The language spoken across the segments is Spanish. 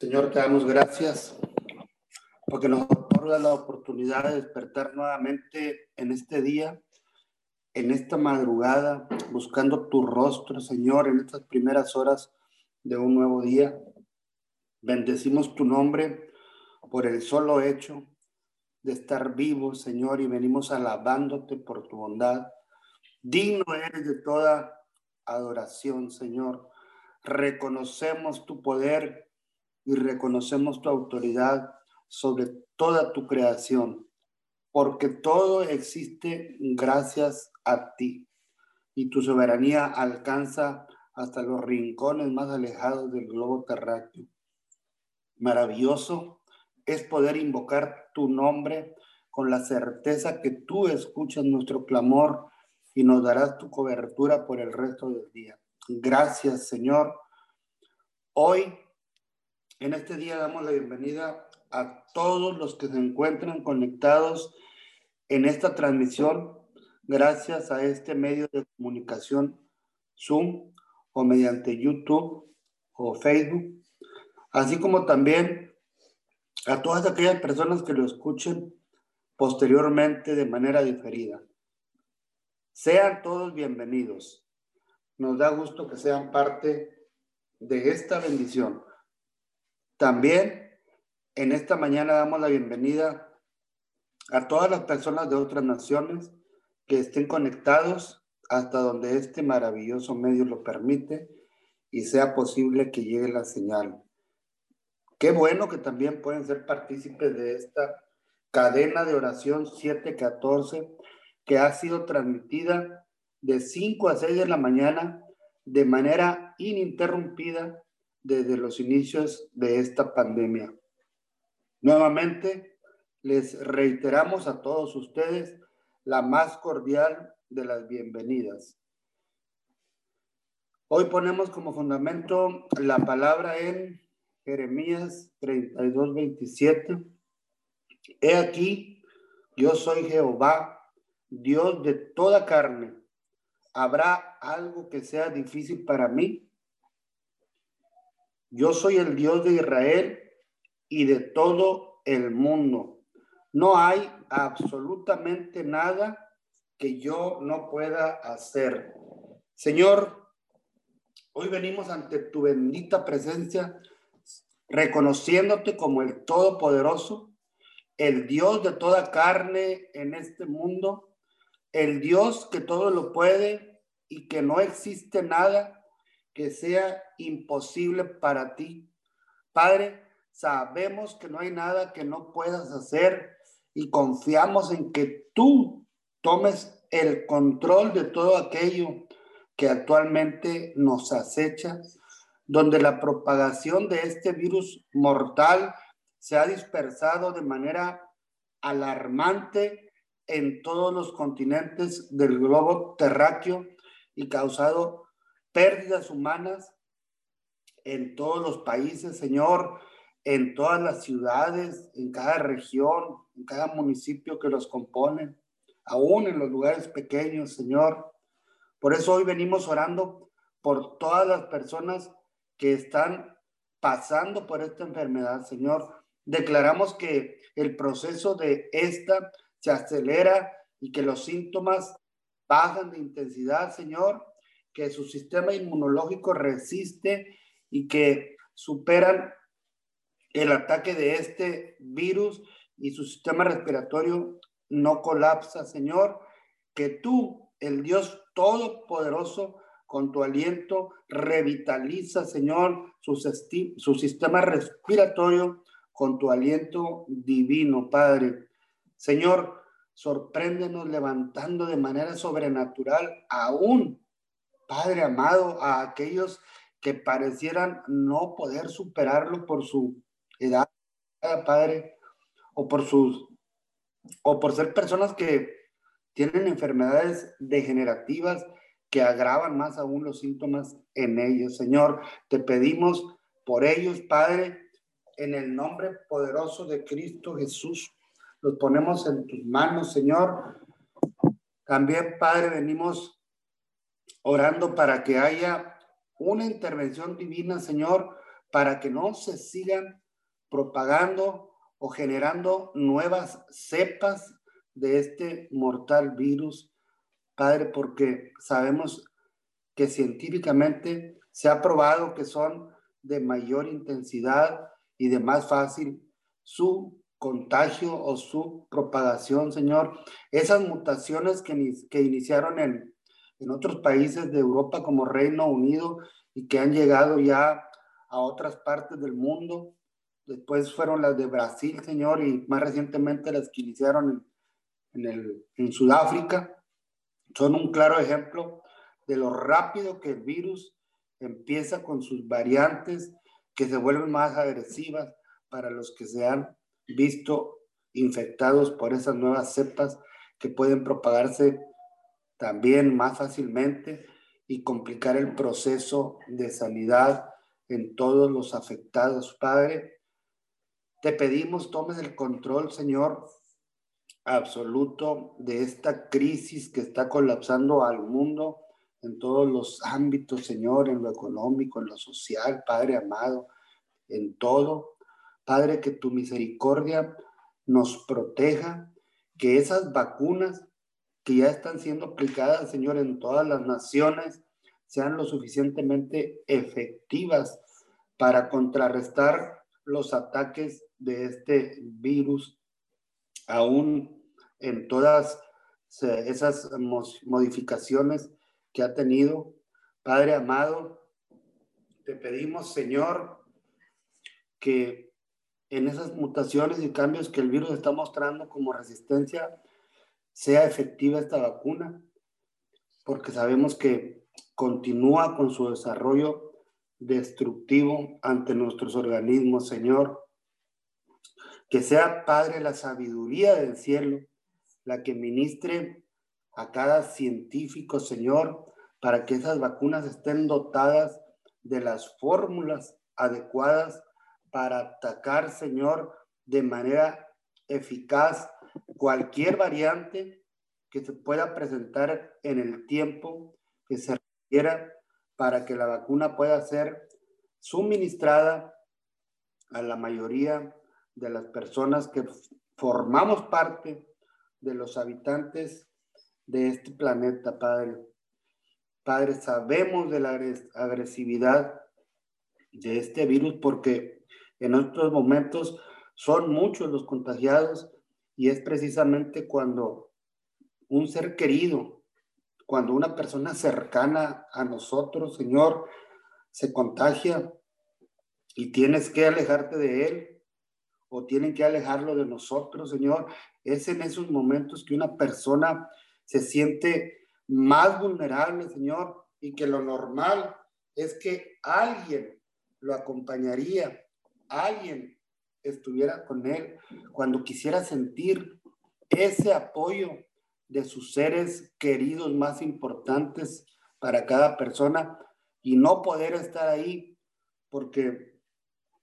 Señor, te damos gracias porque nos otorga la oportunidad de despertar nuevamente en este día, en esta madrugada, buscando tu rostro, Señor, en estas primeras horas de un nuevo día. Bendecimos tu nombre por el solo hecho de estar vivos, Señor, y venimos alabándote por tu bondad. Digno eres de toda adoración, Señor. Reconocemos tu poder y reconocemos tu autoridad sobre toda tu creación, porque todo existe gracias a ti y tu soberanía alcanza hasta los rincones más alejados del globo terráqueo. Maravilloso es poder invocar tu nombre con la certeza que tú escuchas nuestro clamor y nos darás tu cobertura por el resto del día. Gracias, Señor. Hoy en este día damos la bienvenida a todos los que se encuentran conectados en esta transmisión gracias a este medio de comunicación Zoom o mediante YouTube o Facebook, así como también a todas aquellas personas que lo escuchen posteriormente de manera diferida. Sean todos bienvenidos. Nos da gusto que sean parte de esta bendición. También en esta mañana damos la bienvenida a todas las personas de otras naciones que estén conectados hasta donde este maravilloso medio lo permite y sea posible que llegue la señal. Qué bueno que también pueden ser partícipes de esta cadena de oración 714 que ha sido transmitida de 5 a 6 de la mañana de manera ininterrumpida desde los inicios de esta pandemia. Nuevamente, les reiteramos a todos ustedes la más cordial de las bienvenidas. Hoy ponemos como fundamento la palabra en Jeremías 32, 27. He aquí, yo soy Jehová, Dios de toda carne. ¿Habrá algo que sea difícil para mí? Yo soy el Dios de Israel y de todo el mundo. No hay absolutamente nada que yo no pueda hacer. Señor, hoy venimos ante tu bendita presencia, reconociéndote como el Todopoderoso, el Dios de toda carne en este mundo, el Dios que todo lo puede y que no existe nada que sea imposible para ti. Padre, sabemos que no hay nada que no puedas hacer y confiamos en que tú tomes el control de todo aquello que actualmente nos acecha, donde la propagación de este virus mortal se ha dispersado de manera alarmante en todos los continentes del globo terráqueo y causado pérdidas humanas en todos los países, Señor, en todas las ciudades, en cada región, en cada municipio que los componen, aún en los lugares pequeños, Señor. Por eso hoy venimos orando por todas las personas que están pasando por esta enfermedad, Señor. Declaramos que el proceso de esta se acelera y que los síntomas bajan de intensidad, Señor, que su sistema inmunológico resiste y que superan el ataque de este virus y su sistema respiratorio no colapsa, Señor, que tú, el Dios Todopoderoso, con tu aliento, revitaliza, Señor, su, su sistema respiratorio con tu aliento divino, Padre. Señor, sorpréndenos levantando de manera sobrenatural aún Padre amado, a aquellos que parecieran no poder superarlo por su edad, Padre, o por sus, o por ser personas que tienen enfermedades degenerativas que agravan más aún los síntomas en ellos. Señor, te pedimos por ellos, Padre, en el nombre poderoso de Cristo Jesús. Los ponemos en tus manos, Señor. También, Padre, venimos orando para que haya una intervención divina, Señor, para que no se sigan propagando o generando nuevas cepas de este mortal virus, Padre, porque sabemos que científicamente se ha probado que son de mayor intensidad y de más fácil su contagio o su propagación, Señor. Esas mutaciones que, que iniciaron en, en otros países de Europa como Reino Unido y que han llegado ya a otras partes del mundo. Después fueron las de Brasil, Señor, y más recientemente las que iniciaron en, en, el, en Sudáfrica. Son un claro ejemplo de lo rápido que el virus empieza con sus variantes que se vuelven más agresivas para los que se han visto infectados por esas nuevas cepas que pueden propagarse también más fácilmente y complicar el proceso de sanidad en todos los afectados. Padre, te pedimos tomes el control, Señor, absoluto de esta crisis que está colapsando al mundo en todos los ámbitos, Señor, en lo económico, en lo social, Padre amado, en todo. Padre, que tu misericordia nos proteja, que esas vacunas que ya están siendo aplicadas, Señor, en todas las naciones, sean lo suficientemente efectivas para contrarrestar los ataques de este virus, aún en todas esas modificaciones que ha tenido. Padre amado, te pedimos, Señor, que en esas mutaciones y cambios que el virus está mostrando como resistencia, sea efectiva esta vacuna, porque sabemos que continúa con su desarrollo destructivo ante nuestros organismos, Señor. Que sea, Padre, la sabiduría del cielo la que ministre a cada científico, Señor, para que esas vacunas estén dotadas de las fórmulas adecuadas para atacar, Señor, de manera eficaz cualquier variante que se pueda presentar en el tiempo que se requiera para que la vacuna pueda ser suministrada a la mayoría de las personas que formamos parte de los habitantes de este planeta, Padre. Padre, sabemos de la agresividad de este virus porque en estos momentos son muchos los contagiados y es precisamente cuando un ser querido, cuando una persona cercana a nosotros, Señor, se contagia y tienes que alejarte de él o tienen que alejarlo de nosotros, Señor, es en esos momentos que una persona se siente más vulnerable, Señor, y que lo normal es que alguien lo acompañaría, alguien estuviera con él, cuando quisiera sentir ese apoyo de sus seres queridos más importantes para cada persona y no poder estar ahí porque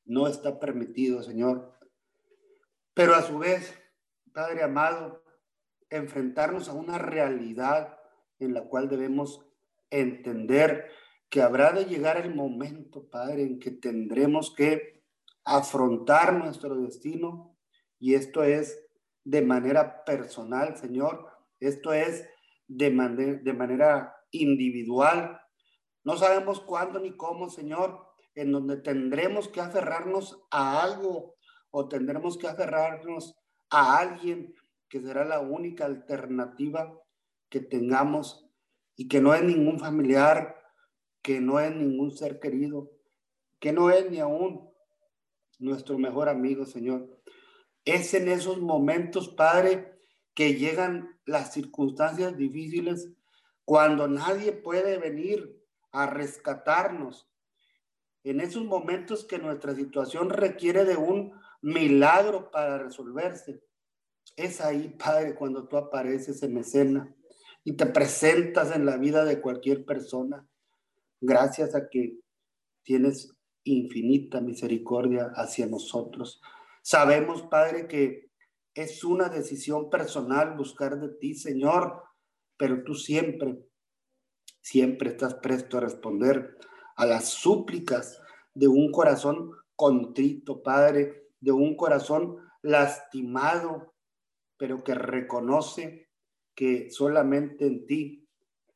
no está permitido, Señor. Pero a su vez, Padre amado, enfrentarnos a una realidad en la cual debemos entender que habrá de llegar el momento, Padre, en que tendremos que afrontar nuestro destino y esto es de manera personal, Señor. Esto es de, de manera individual. No sabemos cuándo ni cómo, Señor, en donde tendremos que aferrarnos a algo o tendremos que aferrarnos a alguien que será la única alternativa que tengamos y que no es ningún familiar, que no es ningún ser querido, que no es ni aún nuestro mejor amigo, Señor. Es en esos momentos, Padre, que llegan las circunstancias difíciles cuando nadie puede venir a rescatarnos. En esos momentos que nuestra situación requiere de un milagro para resolverse. Es ahí, Padre, cuando tú apareces en escena y te presentas en la vida de cualquier persona. Gracias a que tienes infinita misericordia hacia nosotros. Sabemos, Padre, que es una decisión personal buscar de ti, Señor, pero tú siempre, siempre estás presto a responder a las súplicas de un corazón contrito, Padre, de un corazón lastimado, pero que reconoce que solamente en ti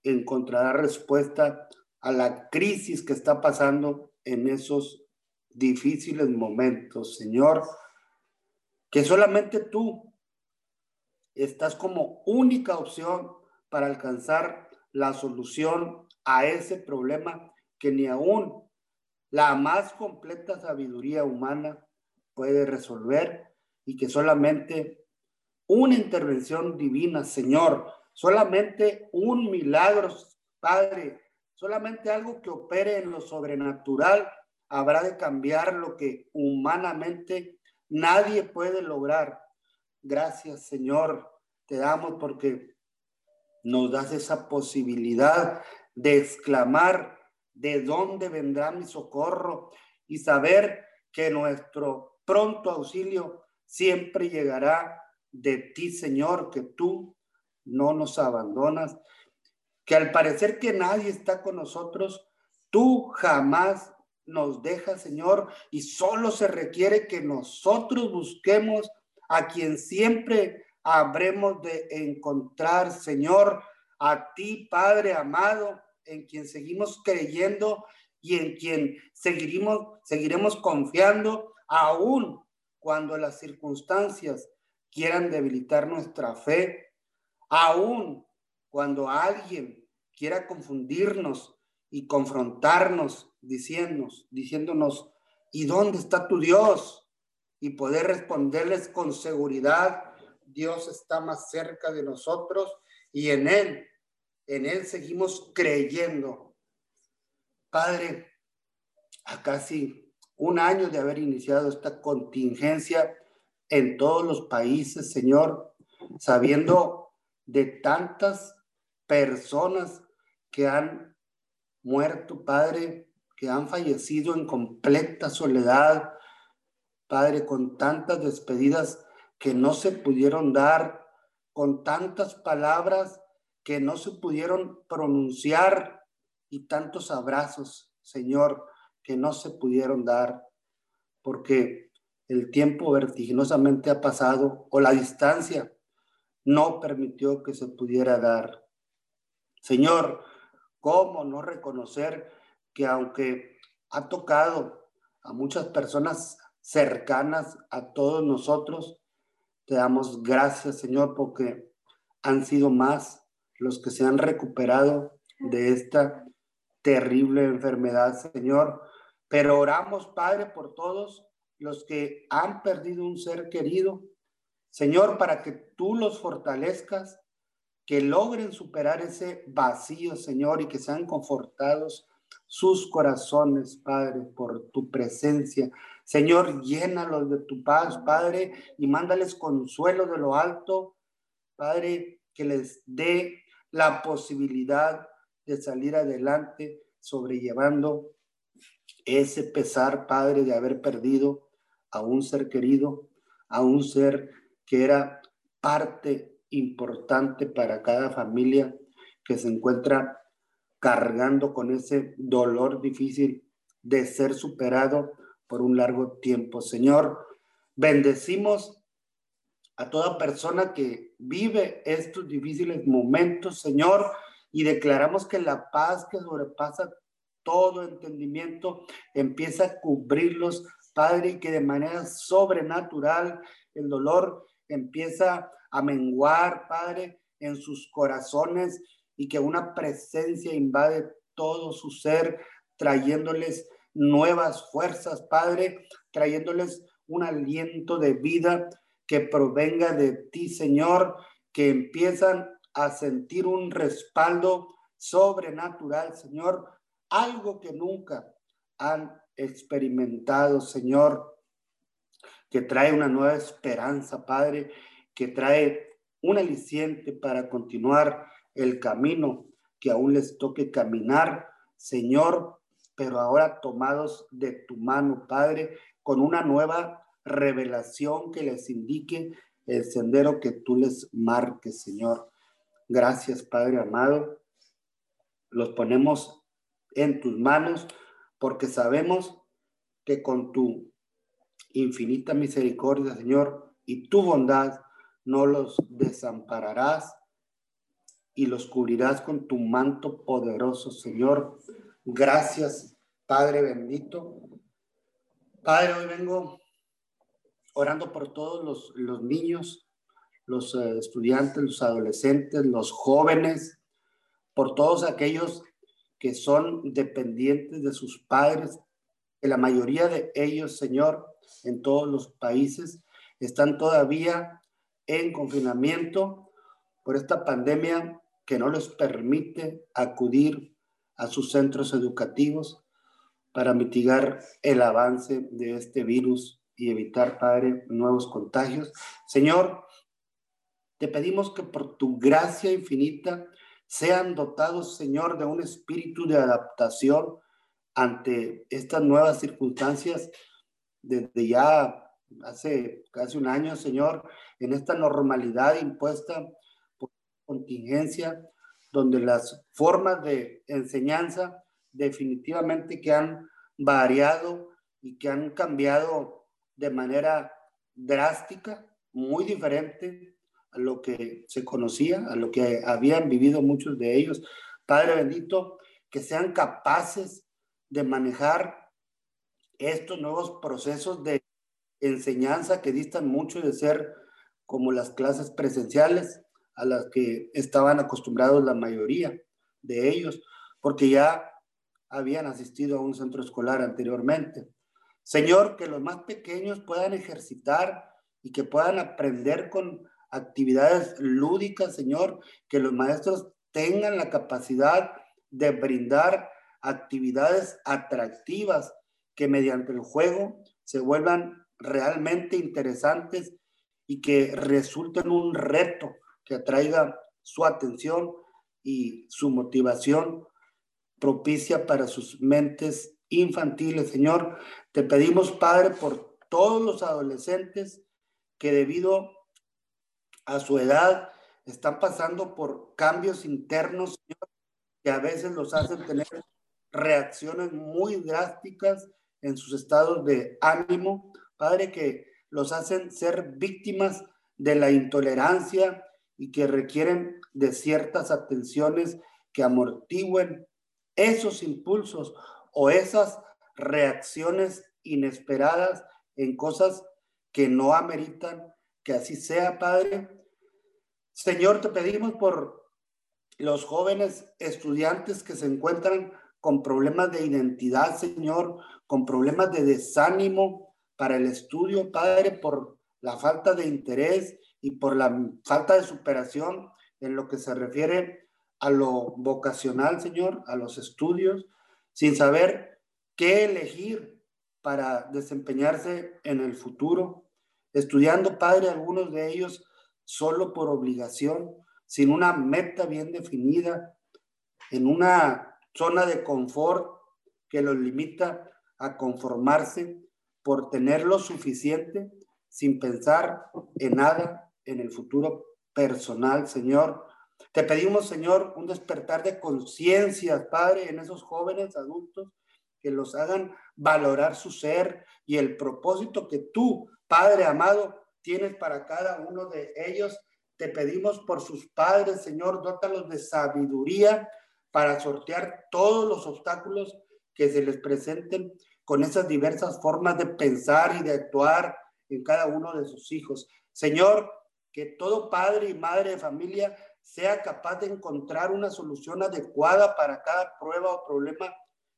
encontrará respuesta a la crisis que está pasando en esos difíciles momentos, Señor, que solamente tú estás como única opción para alcanzar la solución a ese problema que ni aún la más completa sabiduría humana puede resolver y que solamente una intervención divina, Señor, solamente un milagro, Padre, solamente algo que opere en lo sobrenatural habrá de cambiar lo que humanamente nadie puede lograr. Gracias, Señor, te damos porque nos das esa posibilidad de exclamar de dónde vendrá mi socorro y saber que nuestro pronto auxilio siempre llegará de ti, Señor, que tú no nos abandonas, que al parecer que nadie está con nosotros, tú jamás nos dejas, Señor, y solo se requiere que nosotros busquemos a quien siempre habremos de encontrar, Señor, a ti, Padre amado, en quien seguimos creyendo y en quien seguiremos, seguiremos confiando, aún cuando las circunstancias quieran debilitar nuestra fe, aún cuando alguien quiera confundirnos y confrontarnos, diciéndonos, diciéndonos, ¿y dónde está tu Dios? Y poder responderles con seguridad, Dios está más cerca de nosotros y en Él, en Él seguimos creyendo. Padre, a casi un año de haber iniciado esta contingencia en todos los países, Señor, sabiendo de tantas personas que han muerto, Padre, que han fallecido en completa soledad, Padre, con tantas despedidas que no se pudieron dar, con tantas palabras que no se pudieron pronunciar y tantos abrazos, Señor, que no se pudieron dar, porque el tiempo vertiginosamente ha pasado o la distancia no permitió que se pudiera dar. Señor, ¿cómo no reconocer que aunque ha tocado a muchas personas cercanas a todos nosotros, te damos gracias, Señor, porque han sido más los que se han recuperado de esta terrible enfermedad, Señor. Pero oramos, Padre, por todos los que han perdido un ser querido, Señor, para que tú los fortalezcas, que logren superar ese vacío, Señor, y que sean confortados sus corazones, Padre, por tu presencia. Señor, llénalos de tu paz, Padre, y mándales consuelo de lo alto, Padre, que les dé la posibilidad de salir adelante sobrellevando ese pesar, Padre, de haber perdido a un ser querido, a un ser que era parte importante para cada familia que se encuentra cargando con ese dolor difícil de ser superado por un largo tiempo. Señor, bendecimos a toda persona que vive estos difíciles momentos, Señor, y declaramos que la paz que sobrepasa todo entendimiento empieza a cubrirlos, Padre, y que de manera sobrenatural el dolor empieza a menguar, Padre, en sus corazones y que una presencia invade todo su ser, trayéndoles nuevas fuerzas, Padre, trayéndoles un aliento de vida que provenga de ti, Señor, que empiezan a sentir un respaldo sobrenatural, Señor, algo que nunca han experimentado, Señor, que trae una nueva esperanza, Padre, que trae un aliciente para continuar el camino que aún les toque caminar, Señor, pero ahora tomados de tu mano, Padre, con una nueva revelación que les indique el sendero que tú les marques, Señor. Gracias, Padre amado. Los ponemos en tus manos porque sabemos que con tu infinita misericordia, Señor, y tu bondad, no los desampararás y los cubrirás con tu manto poderoso, Señor. Gracias, Padre bendito. Padre, hoy vengo orando por todos los, los niños, los eh, estudiantes, los adolescentes, los jóvenes, por todos aquellos que son dependientes de sus padres, que la mayoría de ellos, Señor, en todos los países, están todavía en confinamiento por esta pandemia que no les permite acudir a sus centros educativos para mitigar el avance de este virus y evitar, Padre, nuevos contagios. Señor, te pedimos que por tu gracia infinita sean dotados, Señor, de un espíritu de adaptación ante estas nuevas circunstancias desde ya hace casi un año, Señor, en esta normalidad impuesta por contingencia, donde las formas de enseñanza definitivamente que han variado y que han cambiado de manera drástica, muy diferente a lo que se conocía, a lo que habían vivido muchos de ellos. Padre bendito, que sean capaces de manejar estos nuevos procesos de enseñanza que distan mucho de ser como las clases presenciales a las que estaban acostumbrados la mayoría de ellos, porque ya habían asistido a un centro escolar anteriormente. Señor, que los más pequeños puedan ejercitar y que puedan aprender con actividades lúdicas, Señor, que los maestros tengan la capacidad de brindar actividades atractivas que mediante el juego se vuelvan realmente interesantes y que resulten un reto que atraiga su atención y su motivación propicia para sus mentes infantiles. Señor, te pedimos, Padre, por todos los adolescentes que debido a su edad están pasando por cambios internos que a veces los hacen tener reacciones muy drásticas en sus estados de ánimo, Padre, que los hacen ser víctimas de la intolerancia y que requieren de ciertas atenciones que amortigüen esos impulsos o esas reacciones inesperadas en cosas que no ameritan que así sea, Padre. Señor, te pedimos por los jóvenes estudiantes que se encuentran con problemas de identidad, Señor, con problemas de desánimo para el estudio, Padre, por la falta de interés y por la falta de superación en lo que se refiere a lo vocacional, Señor, a los estudios, sin saber qué elegir para desempeñarse en el futuro, estudiando, Padre, algunos de ellos solo por obligación, sin una meta bien definida, en una zona de confort que los limita a conformarse por tener lo suficiente sin pensar en nada en el futuro personal, Señor. Te pedimos, Señor, un despertar de conciencia, Padre, en esos jóvenes adultos que los hagan valorar su ser y el propósito que tú, Padre amado, tienes para cada uno de ellos. Te pedimos por sus padres, Señor, dótalos de sabiduría para sortear todos los obstáculos que se les presenten con esas diversas formas de pensar y de actuar en cada uno de sus hijos. Señor, que todo padre y madre de familia sea capaz de encontrar una solución adecuada para cada prueba o problema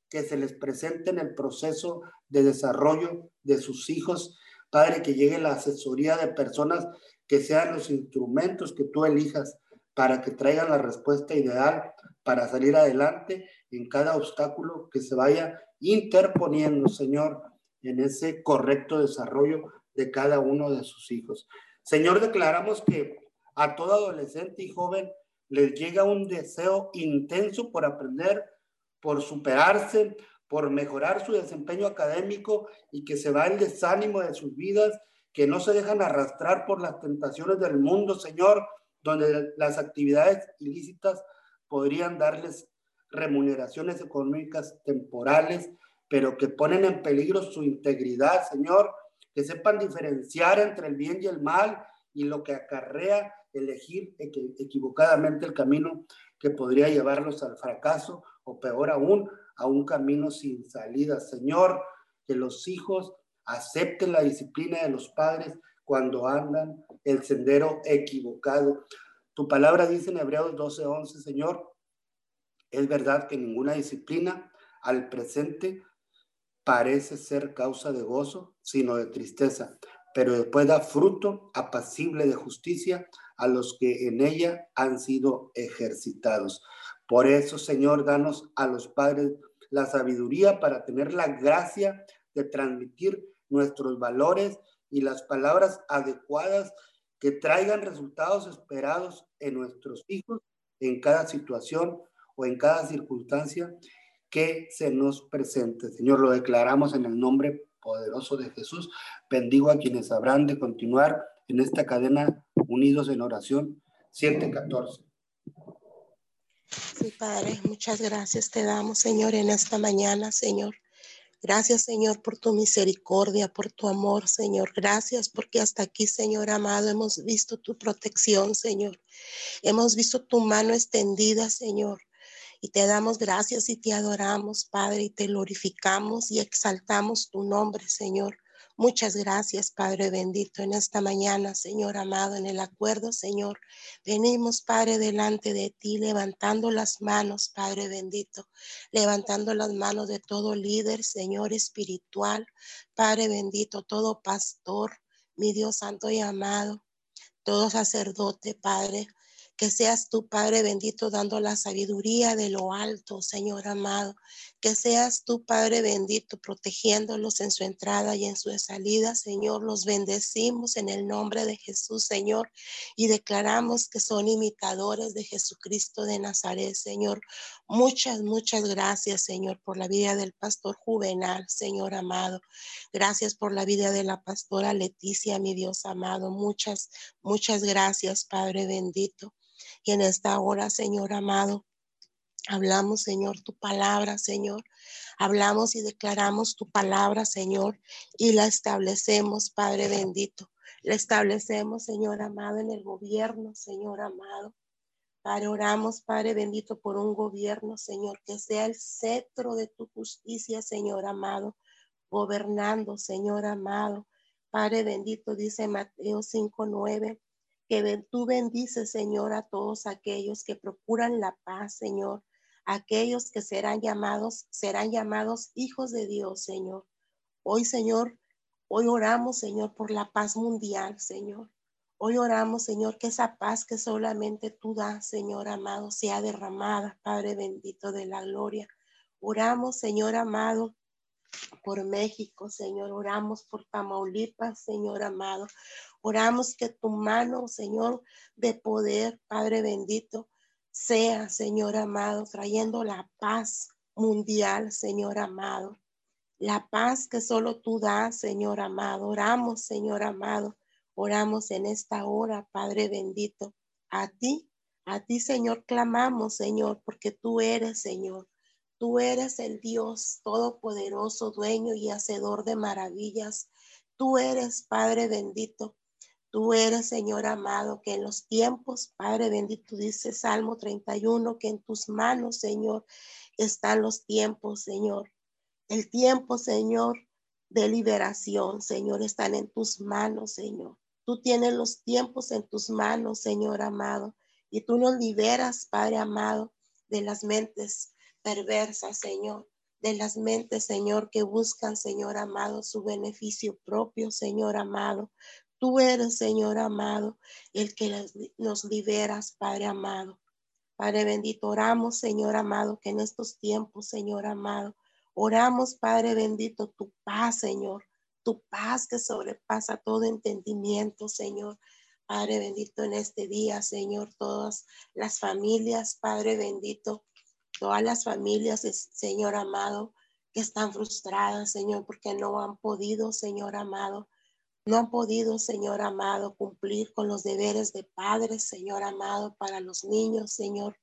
que se les presente en el proceso de desarrollo de sus hijos. Padre, que llegue la asesoría de personas que sean los instrumentos que tú elijas para que traigan la respuesta ideal para salir adelante en cada obstáculo que se vaya interponiendo, Señor, en ese correcto desarrollo de cada uno de sus hijos. Señor, declaramos que a todo adolescente y joven les llega un deseo intenso por aprender, por superarse, por mejorar su desempeño académico y que se va el desánimo de sus vidas, que no se dejan arrastrar por las tentaciones del mundo, Señor, donde las actividades ilícitas podrían darles remuneraciones económicas temporales, pero que ponen en peligro su integridad, Señor, que sepan diferenciar entre el bien y el mal y lo que acarrea elegir equivocadamente el camino que podría llevarlos al fracaso o peor aún, a un camino sin salida. Señor, que los hijos acepten la disciplina de los padres cuando andan el sendero equivocado. Tu palabra dice en Hebreos 12:11, Señor, es verdad que ninguna disciplina al presente parece ser causa de gozo, sino de tristeza, pero después da fruto apacible de justicia a los que en ella han sido ejercitados. Por eso, Señor, danos a los padres la sabiduría para tener la gracia de transmitir nuestros valores y las palabras adecuadas que traigan resultados esperados en nuestros hijos en cada situación o en cada circunstancia que se nos presente. Señor, lo declaramos en el nombre poderoso de Jesús. Bendigo a quienes habrán de continuar en esta cadena unidos en oración 714. Sí, Padre, muchas gracias te damos, Señor, en esta mañana, Señor. Gracias, Señor, por tu misericordia, por tu amor, Señor. Gracias porque hasta aquí, Señor amado, hemos visto tu protección, Señor. Hemos visto tu mano extendida, Señor. Y te damos gracias y te adoramos, Padre, y te glorificamos y exaltamos tu nombre, Señor. Muchas gracias, Padre bendito, en esta mañana, Señor amado, en el acuerdo, Señor. Venimos, Padre, delante de ti, levantando las manos, Padre bendito, levantando las manos de todo líder, Señor espiritual, Padre bendito, todo pastor, mi Dios santo y amado, todo sacerdote, Padre, que seas tú, Padre bendito, dando la sabiduría de lo alto, Señor amado. Que seas tú, Padre bendito, protegiéndolos en su entrada y en su salida, Señor. Los bendecimos en el nombre de Jesús, Señor, y declaramos que son imitadores de Jesucristo de Nazaret, Señor. Muchas, muchas gracias, Señor, por la vida del pastor juvenal, Señor amado. Gracias por la vida de la pastora Leticia, mi Dios amado. Muchas, muchas gracias, Padre bendito. Y en esta hora, Señor amado, hablamos, Señor, tu palabra, Señor. Hablamos y declaramos tu palabra, Señor, y la establecemos, Padre bendito. La establecemos, Señor amado, en el gobierno, Señor amado. Padre, oramos, Padre bendito, por un gobierno, Señor, que sea el cetro de tu justicia, Señor amado, gobernando, Señor amado. Padre bendito, dice Mateo 5:9 que tú bendices, Señor, a todos aquellos que procuran la paz, Señor, aquellos que serán llamados, serán llamados hijos de Dios, Señor. Hoy, Señor, hoy oramos, Señor, por la paz mundial, Señor. Hoy oramos, Señor, que esa paz que solamente tú das, Señor amado, sea derramada, Padre bendito de la gloria. Oramos, Señor amado, por México, Señor. Oramos por Tamaulipas, Señor amado. Oramos que tu mano, Señor, de poder, Padre bendito, sea, Señor amado, trayendo la paz mundial, Señor amado. La paz que solo tú das, Señor amado. Oramos, Señor amado. Oramos en esta hora, Padre bendito. A ti, a ti, Señor, clamamos, Señor, porque tú eres, Señor. Tú eres el Dios todopoderoso, dueño y hacedor de maravillas. Tú eres, Padre bendito, Tú eres, Señor amado, que en los tiempos, Padre bendito, dice Salmo 31, que en tus manos, Señor, están los tiempos, Señor. El tiempo, Señor, de liberación, Señor, están en tus manos, Señor. Tú tienes los tiempos en tus manos, Señor amado, y tú nos liberas, Padre amado, de las mentes perversas, Señor de las mentes, Señor, que buscan, Señor amado, su beneficio propio, Señor amado. Tú eres, Señor amado, el que nos liberas, Padre amado. Padre bendito, oramos, Señor amado, que en estos tiempos, Señor amado, oramos, Padre bendito, tu paz, Señor, tu paz que sobrepasa todo entendimiento, Señor. Padre bendito, en este día, Señor, todas las familias, Padre bendito, todas las familias, Señor amado, que están frustradas, Señor, porque no han podido, Señor amado, no han podido, Señor amado, cumplir con los deberes de padres, Señor amado, para los niños, Señor,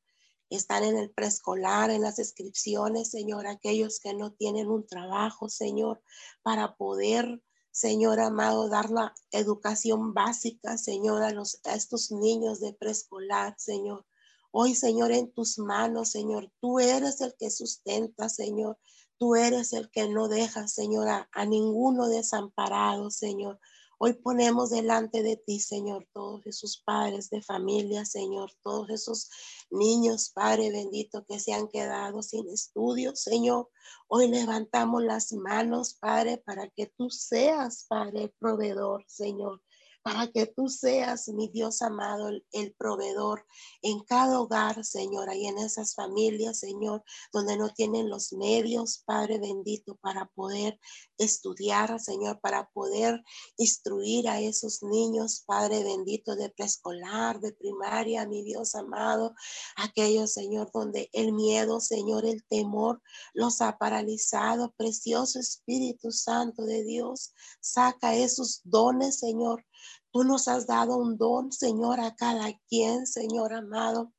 están en el preescolar, en las inscripciones, Señor, aquellos que no tienen un trabajo, Señor, para poder, Señor amado, dar la educación básica, Señor, a, los, a estos niños de preescolar, Señor. Hoy, Señor, en tus manos, Señor, tú eres el que sustenta, Señor. Tú eres el que no deja, Señor, a, ninguno desamparado, Señor. Hoy ponemos delante de ti, Señor, todos esos padres de familia, Señor, todos esos niños, Padre bendito, que se han quedado sin estudios, Señor. Hoy levantamos las manos, Padre, para que tú seas, Padre, proveedor, Señor para que tú seas, mi Dios amado, el, proveedor en cada hogar, Señor, y en esas familias, Señor, donde no tienen los medios, Padre bendito, para poder estudiar, Señor, para poder instruir a esos niños, Padre bendito, de preescolar, de primaria, mi Dios amado, aquellos, Señor, donde el miedo, Señor, el temor los ha paralizado. Precioso Espíritu Santo de Dios, saca esos dones, Señor, Tú nos has dado un don, Señor, a cada quien, Señor amado.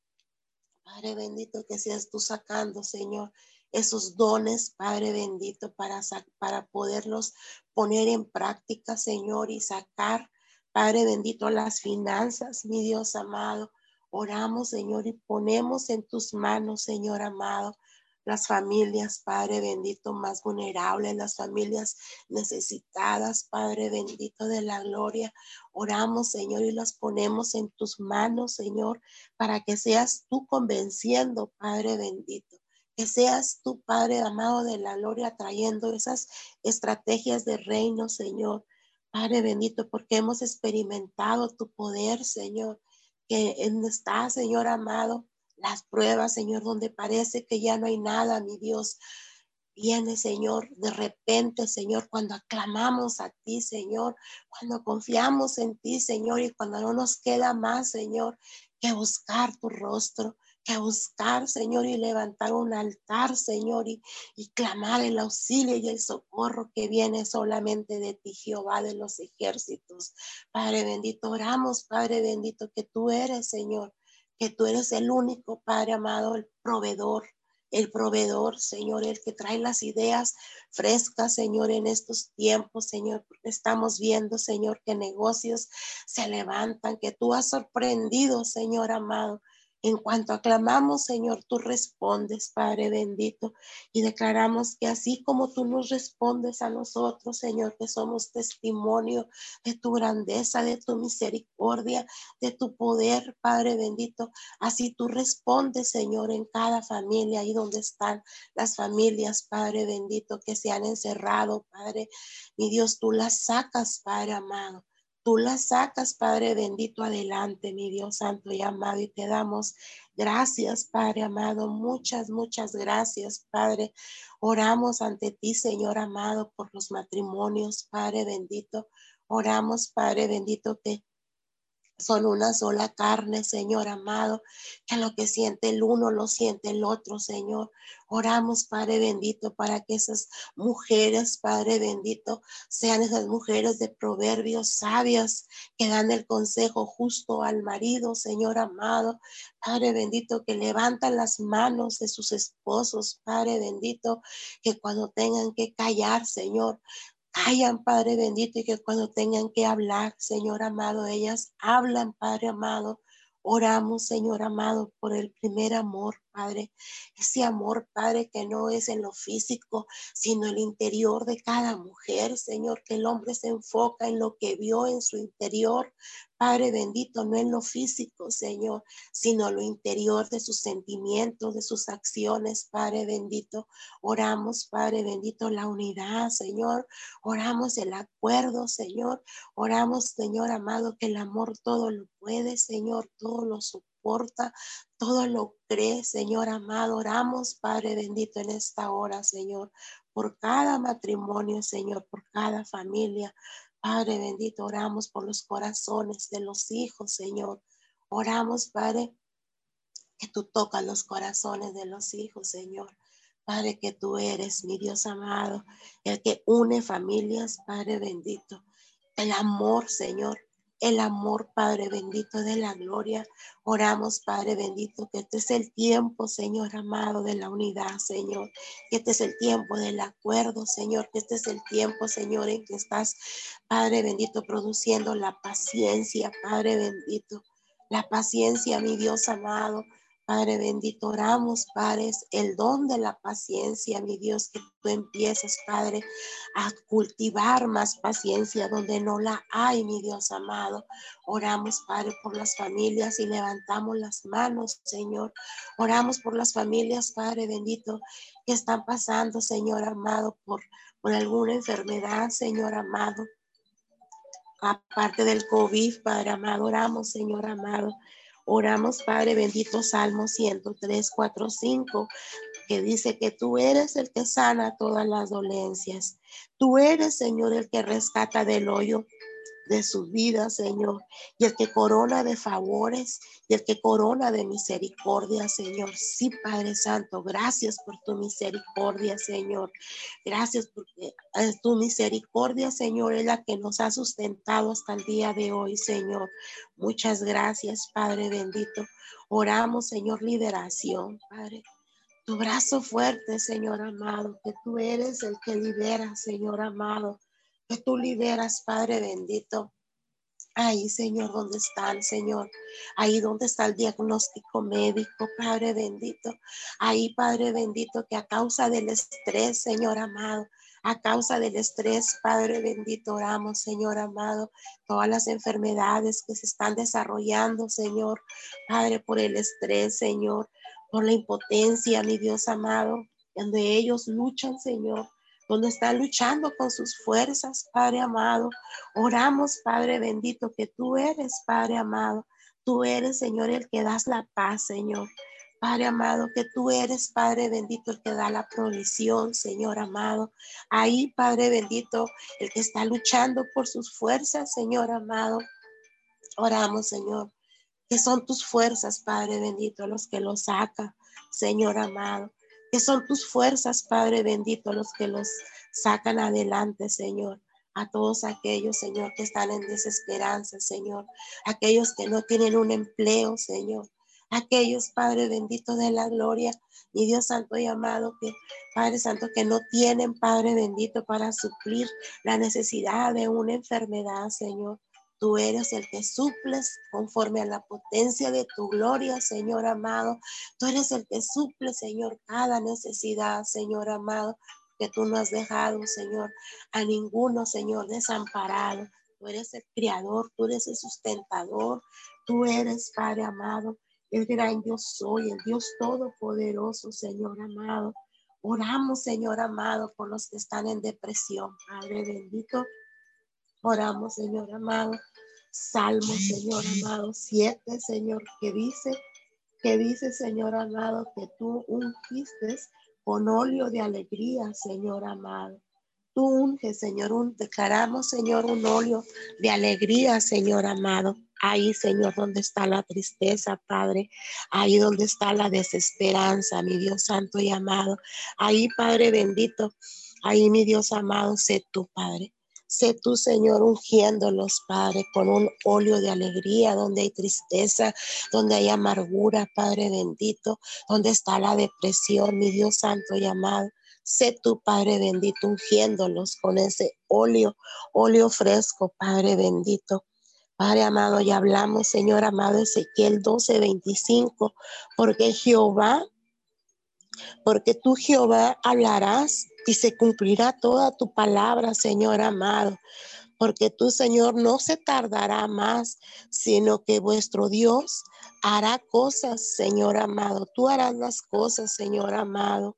Padre bendito, que seas tú sacando, Señor, esos dones, Padre bendito, para, para poderlos poner en práctica, Señor, y sacar, Padre bendito, las finanzas, mi Dios amado. Oramos, Señor, y ponemos en tus manos, Señor amado, las familias, Padre bendito, más vulnerables, las familias necesitadas, Padre bendito de la gloria. Oramos, Señor, y las ponemos en tus manos, Señor, para que seas tú convenciendo, Padre bendito. Que seas tú, Padre amado de la gloria, trayendo esas estrategias de reino, Señor. Padre bendito, porque hemos experimentado tu poder, Señor, que está, Señor amado, las pruebas, Señor, donde parece que ya no hay nada, mi Dios. Viene, Señor, de repente, Señor, cuando aclamamos a ti, Señor, cuando confiamos en ti, Señor, y cuando no nos queda más, Señor, que buscar tu rostro, que buscar, Señor, y levantar un altar, Señor, y, y, clamar el auxilio y el socorro que viene solamente de ti, Jehová de los ejércitos. Padre bendito, oramos, Padre bendito, que tú eres, Señor, que tú eres el único, Padre amado, el proveedor, el proveedor, Señor, el que trae las ideas frescas, Señor, en estos tiempos, Señor, estamos viendo, Señor, que negocios se levantan, que tú has sorprendido, Señor amado, en cuanto aclamamos, Señor, tú respondes, Padre bendito, y declaramos que así como tú nos respondes a nosotros, Señor, que somos testimonio de tu grandeza, de tu misericordia, de tu poder, Padre bendito, así tú respondes, Señor, en cada familia, ahí donde están las familias, Padre bendito, que se han encerrado, Padre, mi Dios, tú las sacas, Padre amado. Tú la sacas, Padre bendito, adelante, mi Dios santo y amado, y te damos gracias, Padre amado, muchas, muchas gracias, Padre. Oramos ante ti, Señor amado, por los matrimonios, Padre bendito. Oramos, Padre bendito, que son una sola carne, Señor amado, que lo que siente el uno lo siente el otro, Señor. Oramos, Padre bendito, para que esas mujeres, Padre bendito, sean esas mujeres de proverbios sabias que dan el consejo justo al marido, Señor amado. Padre bendito, que levantan las manos de sus esposos, Padre bendito, que cuando tengan que callar, Señor, callan, Padre bendito, y que cuando tengan que hablar, Señor amado, ellas hablan, Padre amado. Oramos, Señor amado, por el primer amor, Padre. Ese amor, Padre, que no es en lo físico, sino el interior de cada mujer, Señor, que el hombre se enfoca en lo que vio en su interior, Padre bendito, no en lo físico, Señor, sino lo interior de sus sentimientos, de sus acciones, Padre bendito. Oramos, Padre bendito, la unidad, Señor. Oramos el acuerdo, Señor. Oramos, Señor amado, que el amor todo lo puede, Señor, todo lo soporta, todo lo cree, Señor amado. Oramos, Padre bendito, en esta hora, Señor, por cada matrimonio, Señor, por cada familia. Padre bendito, oramos por los corazones de los hijos, Señor. Oramos, Padre, que tú tocas los corazones de los hijos, Señor. Padre, que tú eres mi Dios amado, el que une familias, Padre bendito. El amor, Señor, el amor, Padre bendito de la gloria. Oramos, Padre bendito, que este es el tiempo, Señor amado, de la unidad, Señor. Que este es el tiempo del acuerdo, Señor. Que este es el tiempo, Señor, en que estás, Padre bendito, produciendo la paciencia, Padre bendito. La paciencia, mi Dios amado. Padre bendito, oramos, Padre, el don de la paciencia, mi Dios, que tú empieces, Padre, a cultivar más paciencia donde no la hay, mi Dios amado. Oramos, Padre, por las familias y levantamos las manos, Señor. Oramos por las familias, Padre bendito, que están pasando, Señor amado, por, por alguna enfermedad, Señor amado. Aparte del COVID, Padre amado, oramos, Señor amado Oramos, Padre bendito, Salmo 103, 4, 5, que dice que tú eres el que sana todas las dolencias. Tú eres, Señor, el que rescata del hoyo de su vida, Señor, y el que corona de favores y el que corona de misericordia, Señor. Sí, Padre Santo, gracias por tu misericordia, Señor. Gracias porque tu misericordia, Señor, es la que nos ha sustentado hasta el día de hoy, Señor. Muchas gracias, Padre bendito. Oramos, Señor, liberación, Padre. Tu brazo fuerte, Señor amado, que tú eres el que libera, Señor amado que tú liberas, Padre bendito. Ahí, Señor, ¿dónde está el Señor? Ahí donde está el diagnóstico médico, Padre bendito. Ahí, Padre bendito, que a causa del estrés, Señor amado, a causa del estrés, Padre bendito, oramos, Señor amado, todas las enfermedades que se están desarrollando, Señor, Padre, por el estrés, Señor, por la impotencia, mi Dios amado, donde ellos luchan, Señor donde está luchando con sus fuerzas, Padre amado. Oramos, Padre bendito, que tú eres, Padre amado. Tú eres, Señor, el que das la paz, Señor. Padre amado, que tú eres, Padre bendito, el que da la provisión, Señor amado. Ahí, Padre bendito, el que está luchando por sus fuerzas, Señor amado. Oramos, Señor, que son tus fuerzas, Padre bendito, los que lo saca, Señor amado que son tus fuerzas, Padre bendito, los que los sacan adelante, Señor. A todos aquellos, Señor, que están en desesperanza, Señor. Aquellos que no tienen un empleo, Señor. Aquellos, Padre bendito de la gloria, mi Dios santo y amado, que Padre santo, que no tienen, Padre bendito, para suplir la necesidad de una enfermedad, Señor. Tú eres el que suples conforme a la potencia de tu gloria, Señor amado. Tú eres el que suple, Señor, cada necesidad, Señor amado, que tú no has dejado, Señor, a ninguno, Señor, desamparado. Tú eres el criador, tú eres el sustentador, tú eres, Padre amado, el gran yo soy, el Dios todopoderoso, Señor amado. Oramos, Señor amado, por los que están en depresión, Padre bendito. Oramos, Señor amado. Salmo, Señor amado, siete, Señor, que dice, que dice, Señor amado, que tú ungiste con óleo de alegría, Señor amado. Tú unges, Señor, un, declaramos, Señor, un óleo de alegría, Señor amado. Ahí, Señor, donde está la tristeza, Padre. Ahí donde está la desesperanza, mi Dios santo y amado. Ahí, Padre bendito. Ahí, mi Dios amado, sé tú, Padre. Sé tú, Señor, ungiéndolos, Padre, con un óleo de alegría, donde hay tristeza, donde hay amargura, Padre bendito, donde está la depresión, mi Dios santo y amado. Sé tú, Padre bendito, ungiéndolos con ese óleo, óleo fresco, Padre bendito. Padre amado, ya hablamos, Señor amado, Ezequiel 12, 25, porque Jehová porque tú Jehová hablarás y se cumplirá toda tu palabra, Señor amado. Porque tú, Señor, no se tardará más, sino que vuestro Dios hará cosas, Señor amado. Tú harás las cosas, Señor amado.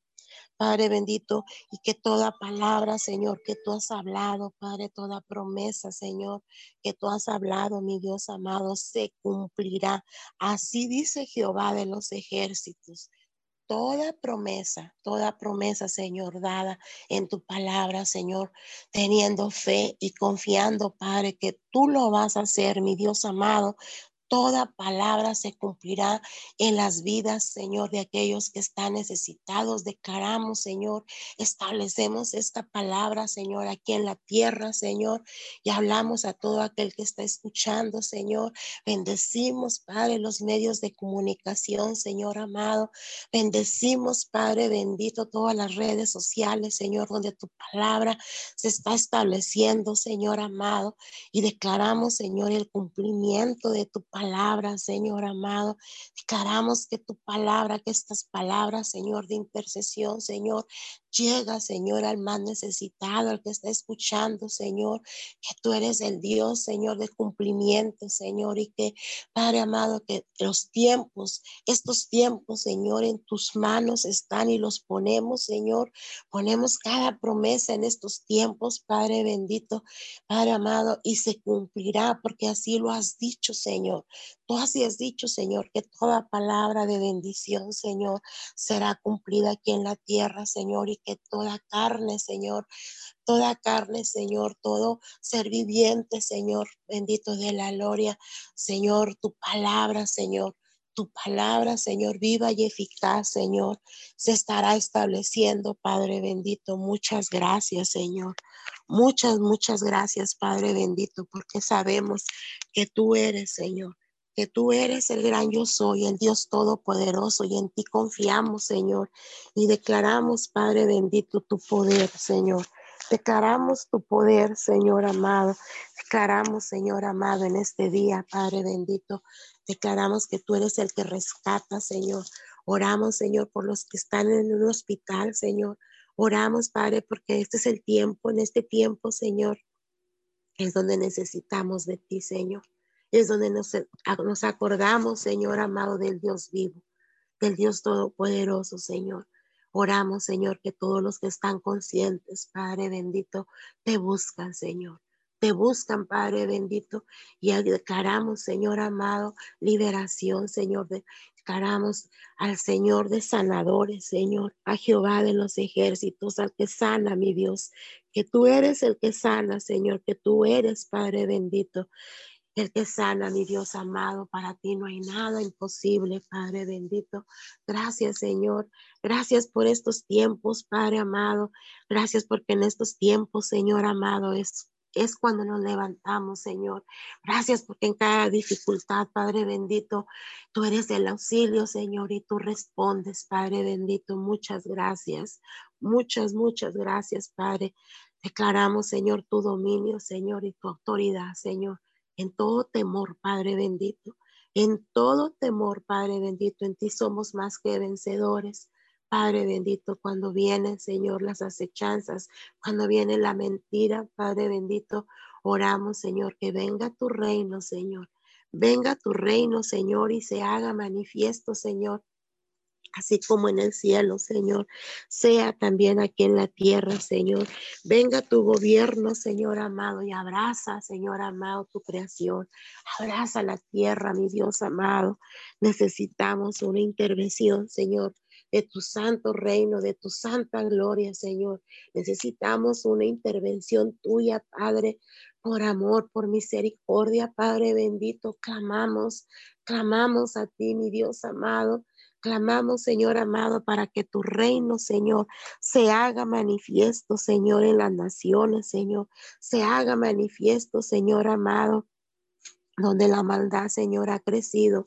Padre bendito, y que toda palabra, Señor, que tú has hablado, Padre, toda promesa, Señor, que tú has hablado, mi Dios amado, se cumplirá. Así dice Jehová de los ejércitos toda promesa, toda promesa, Señor, dada en tu palabra, Señor, teniendo fe y confiando, Padre, que tú lo vas a hacer, mi Dios amado. Toda palabra se cumplirá en las vidas, Señor, de aquellos que están necesitados. Declaramos, Señor, establecemos esta palabra, Señor, aquí en la tierra, Señor, y hablamos a todo aquel que está escuchando, Señor. Bendecimos, Padre, los medios de comunicación, Señor amado. Bendecimos, Padre bendito, todas las redes sociales, Señor, donde tu palabra se está estableciendo, Señor amado, y declaramos, Señor, el cumplimiento de tu palabra palabra, Señor amado. Declaramos que tu palabra, que estas palabras, Señor, de intercesión, Señor, llega, Señor, al más necesitado, al que está escuchando, Señor, que tú eres el Dios, Señor, de cumplimiento, Señor, y que, Padre amado, que los tiempos, estos tiempos, Señor, en tus manos están y los ponemos, Señor, ponemos cada promesa en estos tiempos, Padre bendito, Padre amado, y se cumplirá porque así lo has dicho, Señor. Tú así has dicho, Señor, que toda palabra de bendición, Señor, será cumplida aquí en la tierra, Señor, y que toda carne, Señor, toda carne, Señor, todo ser viviente, Señor, bendito de la gloria, Señor, tu palabra, Señor. Tu palabra, Señor, viva y eficaz, Señor, se estará estableciendo, Padre bendito. Muchas gracias, Señor. Muchas, muchas gracias, Padre bendito, porque sabemos que tú eres, Señor, que tú eres el gran yo soy, el Dios todopoderoso, y en ti confiamos, Señor, y declaramos, Padre bendito, tu poder, Señor. Declaramos tu poder, Señor amado. Declaramos, Señor amado, en este día, Padre bendito. Declaramos que tú eres el que rescata, Señor. Oramos, Señor, por los que están en un hospital, Señor. Oramos, Padre, porque este es el tiempo, en este tiempo, Señor, es donde necesitamos de ti, Señor es donde nos, acordamos, Señor amado, del Dios vivo, del Dios todopoderoso, Señor. Oramos, Señor, que todos los que están conscientes, Padre bendito, te buscan, Señor. Te buscan, Padre bendito, y declaramos, Señor amado, liberación, Señor. Declaramos al Señor de sanadores, Señor, a Jehová de los ejércitos, al que sana, mi Dios, que tú eres el que sana, Señor, que tú eres, Padre bendito el que sana, mi Dios amado, para ti no hay nada imposible, Padre bendito. Gracias, Señor. Gracias por estos tiempos, Padre amado. Gracias porque en estos tiempos, Señor amado, es es cuando nos levantamos, Señor. Gracias porque en cada dificultad, Padre bendito, tú eres el auxilio, Señor, y tú respondes, Padre bendito. Muchas gracias, muchas, muchas gracias, Padre. Declaramos, Señor, tu dominio, Señor, y tu autoridad, Señor en todo temor, Padre bendito. En todo temor, Padre bendito, en ti somos más que vencedores. Padre bendito, cuando vienen, Señor, las acechanzas, cuando viene la mentira, Padre bendito, oramos, Señor, que venga tu reino, Señor. Venga tu reino, Señor, y se haga manifiesto, Señor, así como en el cielo, Señor, sea también aquí en la tierra, Señor. Venga tu gobierno, Señor amado, y abraza, Señor amado, tu creación. Abraza la tierra, mi Dios amado. Necesitamos una intervención, Señor, de tu santo reino, de tu santa gloria, Señor. Necesitamos una intervención tuya, Padre, por amor, por misericordia, Padre bendito. Clamamos, clamamos a ti, mi Dios amado. Clamamos, Señor amado, para que tu reino, Señor, se haga manifiesto, Señor, en las naciones, Señor. Se haga manifiesto, Señor amado, donde la maldad, Señor, ha crecido.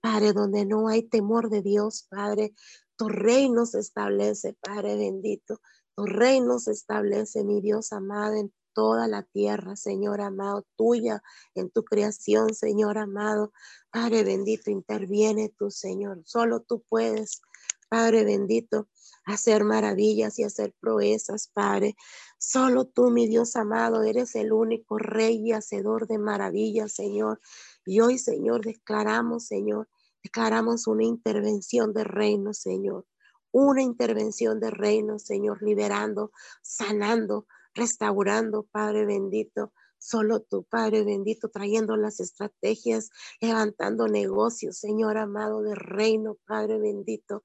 Padre, donde no hay temor de Dios, Padre, tu reino se establece, Padre bendito. Tu reino se establece, mi Dios amado, toda la tierra, Señor amado, tuya en tu creación, Señor amado. Padre bendito, interviene tú, Señor. Solo tú puedes, Padre bendito, hacer maravillas y hacer proezas, Padre. Solo tú, mi Dios amado, eres el único Rey y Hacedor de maravillas, Señor. Y hoy, Señor, declaramos, Señor, declaramos una intervención de reino, Señor. Una intervención de reino, Señor, liberando, sanando, restaurando, Padre bendito. Solo tu Padre bendito, trayendo las estrategias, levantando negocios, Señor amado de reino, Padre bendito.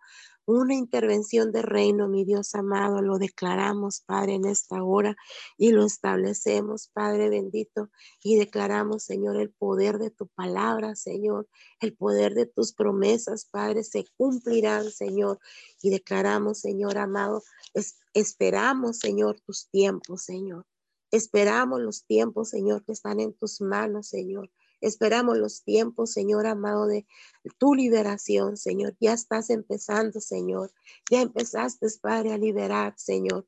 Una intervención de reino, mi Dios amado. Lo declaramos, Padre, en esta hora y lo establecemos, Padre bendito, y declaramos, Señor, el poder de tu palabra, Señor, el poder de tus promesas, Padre, se cumplirán, Señor, y declaramos, Señor amado, esperamos, Señor, tus tiempos, Señor. Esperamos los tiempos, Señor, que están en tus manos, Señor. Esperamos los tiempos, Señor amado, de tu liberación, Señor. Ya estás empezando, Señor. Ya empezaste, Padre, a liberar, Señor.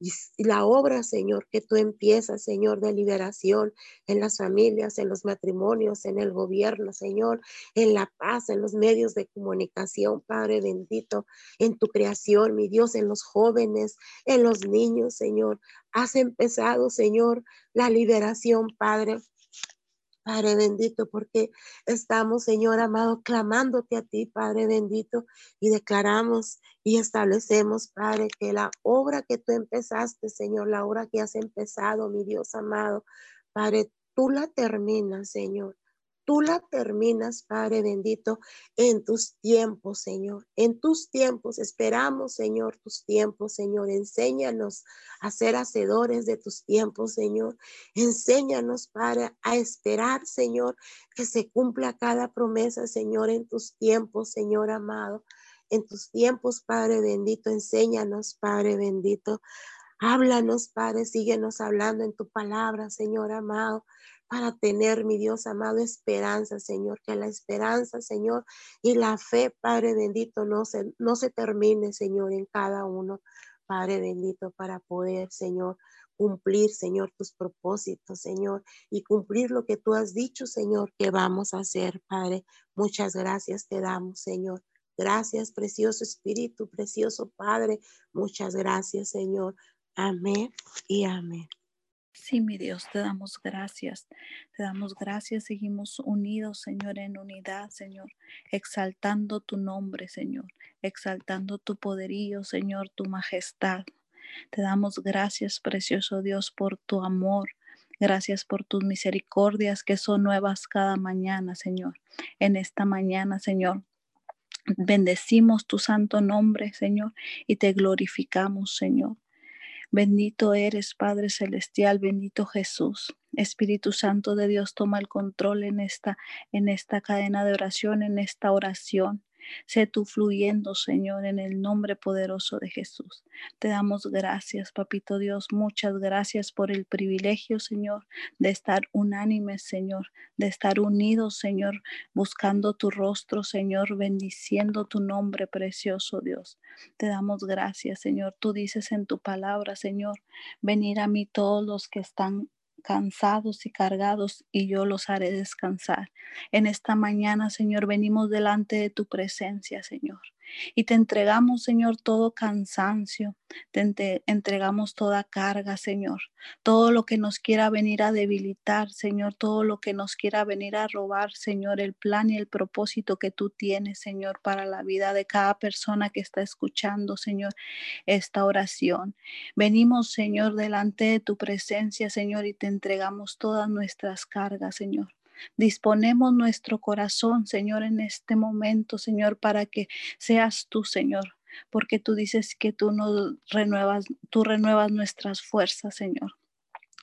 Y la obra, Señor, que tú empiezas, Señor, de liberación en las familias, en los matrimonios, en el gobierno, Señor, en la paz, en los medios de comunicación, Padre bendito, en tu creación, mi Dios, en los jóvenes, en los niños, Señor. Has empezado, Señor, la liberación, Padre. Padre bendito, porque estamos, Señor amado, clamándote a ti, Padre bendito, y declaramos y establecemos, Padre, que la obra que tú empezaste, Señor, la obra que has empezado, mi Dios amado, Padre, tú la terminas, Señor tú la terminas, Padre bendito, en tus tiempos, Señor. En tus tiempos, esperamos, Señor, tus tiempos, Señor. Enséñanos a ser hacedores de tus tiempos, Señor. Enséñanos, Padre, a esperar, Señor, que se cumpla cada promesa, Señor, en tus tiempos, Señor amado. En tus tiempos, Padre bendito, enséñanos, Padre bendito. Háblanos, Padre, síguenos hablando en tu palabra, Señor amado para tener, mi Dios amado, esperanza, Señor, que la esperanza, Señor, y la fe, Padre bendito, no se, no se termine, Señor, en cada uno, Padre bendito, para poder, Señor, cumplir, Señor, tus propósitos, Señor, y cumplir lo que tú has dicho, Señor, que vamos a hacer, Padre. Muchas gracias te damos, Señor. Gracias, precioso Espíritu, precioso Padre. Muchas gracias, Señor. Amén y amén. Sí, mi Dios, te damos gracias. Te damos gracias. Seguimos unidos, Señor, en unidad, Señor, exaltando tu nombre, Señor, exaltando tu poderío, Señor, tu majestad. Te damos gracias, precioso Dios, por tu amor. Gracias por tus misericordias que son nuevas cada mañana, Señor. En esta mañana, Señor, bendecimos tu santo nombre, Señor, y te glorificamos, Señor. Bendito eres, Padre Celestial, bendito Jesús. Espíritu Santo de Dios, toma el control en esta, en esta cadena de oración, en esta oración. Sé tú fluyendo, Señor, en el nombre poderoso de Jesús. Te damos gracias, Papito Dios. Muchas gracias por el privilegio, Señor, de estar unánimes, Señor, de estar unidos, Señor, buscando tu rostro, Señor, bendiciendo tu nombre precioso, Dios. Te damos gracias, Señor. Tú dices en tu palabra, Señor, venir a mí todos los que están cansados y cargados, y yo los haré descansar. En esta mañana, Señor, venimos delante de tu presencia, Señor. Y te entregamos, Señor, todo cansancio, te entregamos toda carga, Señor, todo lo que nos quiera venir a debilitar, Señor, todo lo que nos quiera venir a robar, Señor, el plan y el propósito que tú tienes, Señor, para la vida de cada persona que está escuchando, Señor, esta oración. Venimos, Señor, delante de tu presencia, Señor, y te entregamos todas nuestras cargas, Señor. Disponemos nuestro corazón, Señor, en este momento, Señor, para que seas tú, Señor, porque tú dices que tú nos renuevas, tú renuevas nuestras fuerzas, Señor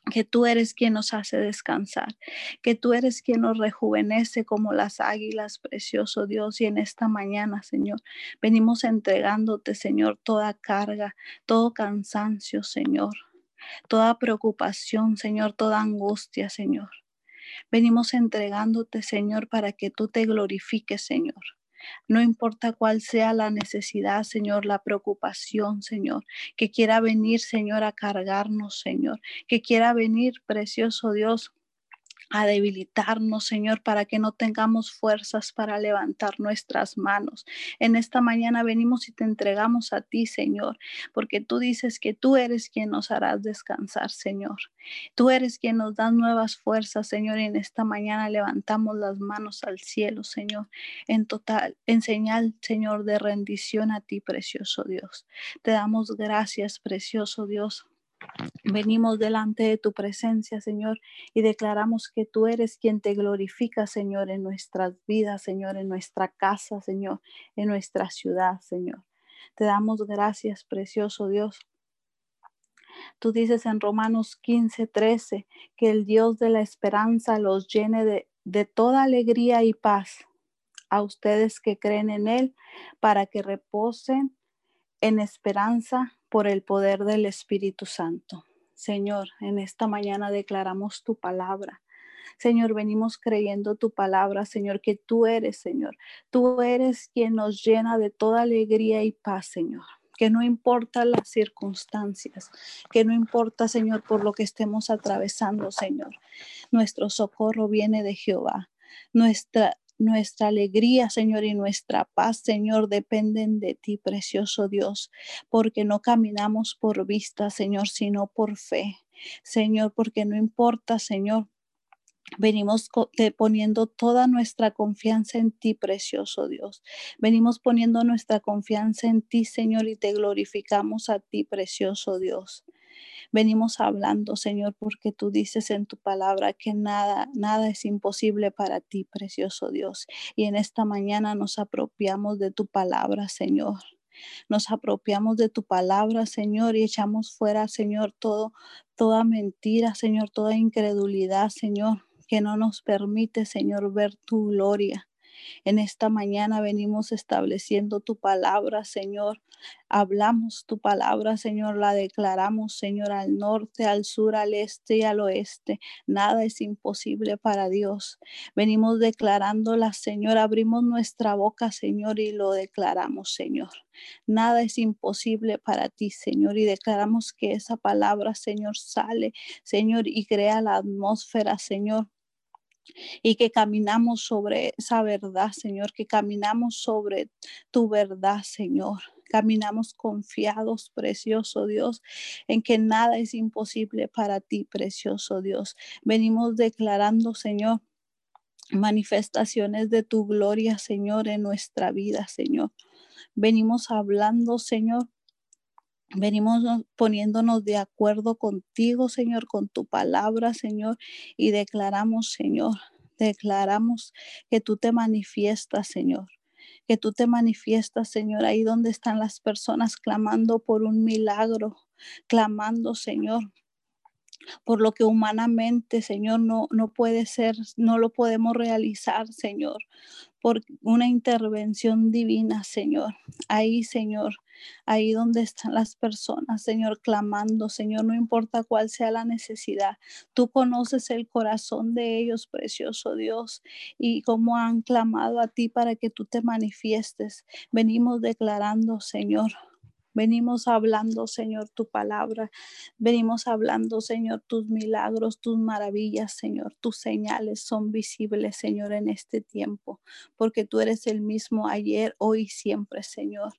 que tú eres quien nos hace descansar, que tú eres quien nos rejuvenece como las águilas, precioso Dios. Y en esta mañana, Señor, venimos entregándote, Señor, toda carga, todo cansancio, Señor, toda preocupación, Señor, toda angustia, Señor. Venimos entregándote, Señor, para que tú te glorifiques, Señor. No importa cuál sea la necesidad, Señor, la preocupación, Señor, que quiera venir, Señor, a cargarnos, Señor, que quiera venir, precioso Dios, a debilitarnos, Señor, para que no tengamos fuerzas para levantar nuestras manos. En esta mañana venimos y te entregamos a ti, Señor, porque tú dices que tú eres quien nos harás descansar, Señor. Tú eres quien nos da nuevas fuerzas, Señor, y en esta mañana levantamos las manos al cielo, Señor, en total, en señal, Señor, de rendición a ti, precioso Dios. Te damos gracias, precioso Dios Venimos delante de tu presencia, Señor, y declaramos que tú eres quien te glorifica, Señor, en nuestras vidas, Señor, en nuestra casa, Señor, en nuestra ciudad, Señor. Te damos gracias, precioso Dios. Tú dices en Romanos 15, 13, que el Dios de la esperanza los llene de, de toda alegría y paz a ustedes que creen en Él, para que reposen en esperanza por el poder del Espíritu Santo. Señor, en esta mañana declaramos tu palabra. Señor, venimos creyendo tu palabra, Señor, que tú eres, Señor. Tú eres quien nos llena de toda alegría y paz, Señor que no importa las circunstancias, que no importa, Señor, por lo que estemos atravesando, Señor. Nuestro socorro viene de Jehová. Nuestra, nuestra alegría, Señor, y nuestra paz, Señor, dependen de ti, precioso Dios, porque no caminamos por vista, Señor, sino por fe. Señor, porque no importa, Señor, Venimos poniendo toda nuestra confianza en ti, precioso Dios. Venimos poniendo nuestra confianza en ti, Señor, y te glorificamos a ti, precioso Dios. Venimos hablando, Señor, porque tú dices en tu palabra que nada, nada es imposible para ti, precioso Dios. Y en esta mañana nos apropiamos de tu palabra, Señor. Nos apropiamos de tu palabra, Señor, y echamos fuera, Señor, todo, toda mentira, Señor, toda incredulidad, Señor que no nos permite, Señor, ver tu gloria. En esta mañana venimos estableciendo tu palabra, Señor. Hablamos tu palabra, Señor, la declaramos, Señor, al norte, al sur, al este y al oeste. Nada es imposible para Dios. Venimos declarándola, Señor. Abrimos nuestra boca, Señor, y lo declaramos, Señor. Nada es imposible para ti, Señor, y declaramos que esa palabra, Señor, sale, Señor, y crea la atmósfera, Señor y que caminamos sobre esa verdad, Señor, que caminamos sobre tu verdad, Señor. Caminamos confiados, precioso Dios, en que nada es imposible para ti, precioso Dios. Venimos declarando, Señor, manifestaciones de tu gloria, Señor, en nuestra vida, Señor. Venimos hablando, Señor, Venimos poniéndonos de acuerdo contigo, Señor, con tu palabra, Señor, y declaramos, Señor, declaramos que tú te manifiestas, Señor, que tú te manifiestas, Señor, ahí donde están las personas clamando por un milagro, clamando, Señor, por lo que humanamente, Señor, no, no puede ser, no lo podemos realizar, Señor, por una intervención divina, Señor. Ahí, Señor, ahí donde están las personas, Señor, clamando, Señor, no importa cuál sea la necesidad. Tú conoces el corazón de ellos, precioso Dios, y cómo han clamado a ti para que tú te manifiestes. Venimos declarando, Señor, Venimos hablando, Señor, tu palabra. Venimos hablando, Señor, tus milagros, tus maravillas, Señor. Tus señales son visibles, Señor, en este tiempo, porque tú eres el mismo ayer, hoy y siempre, Señor.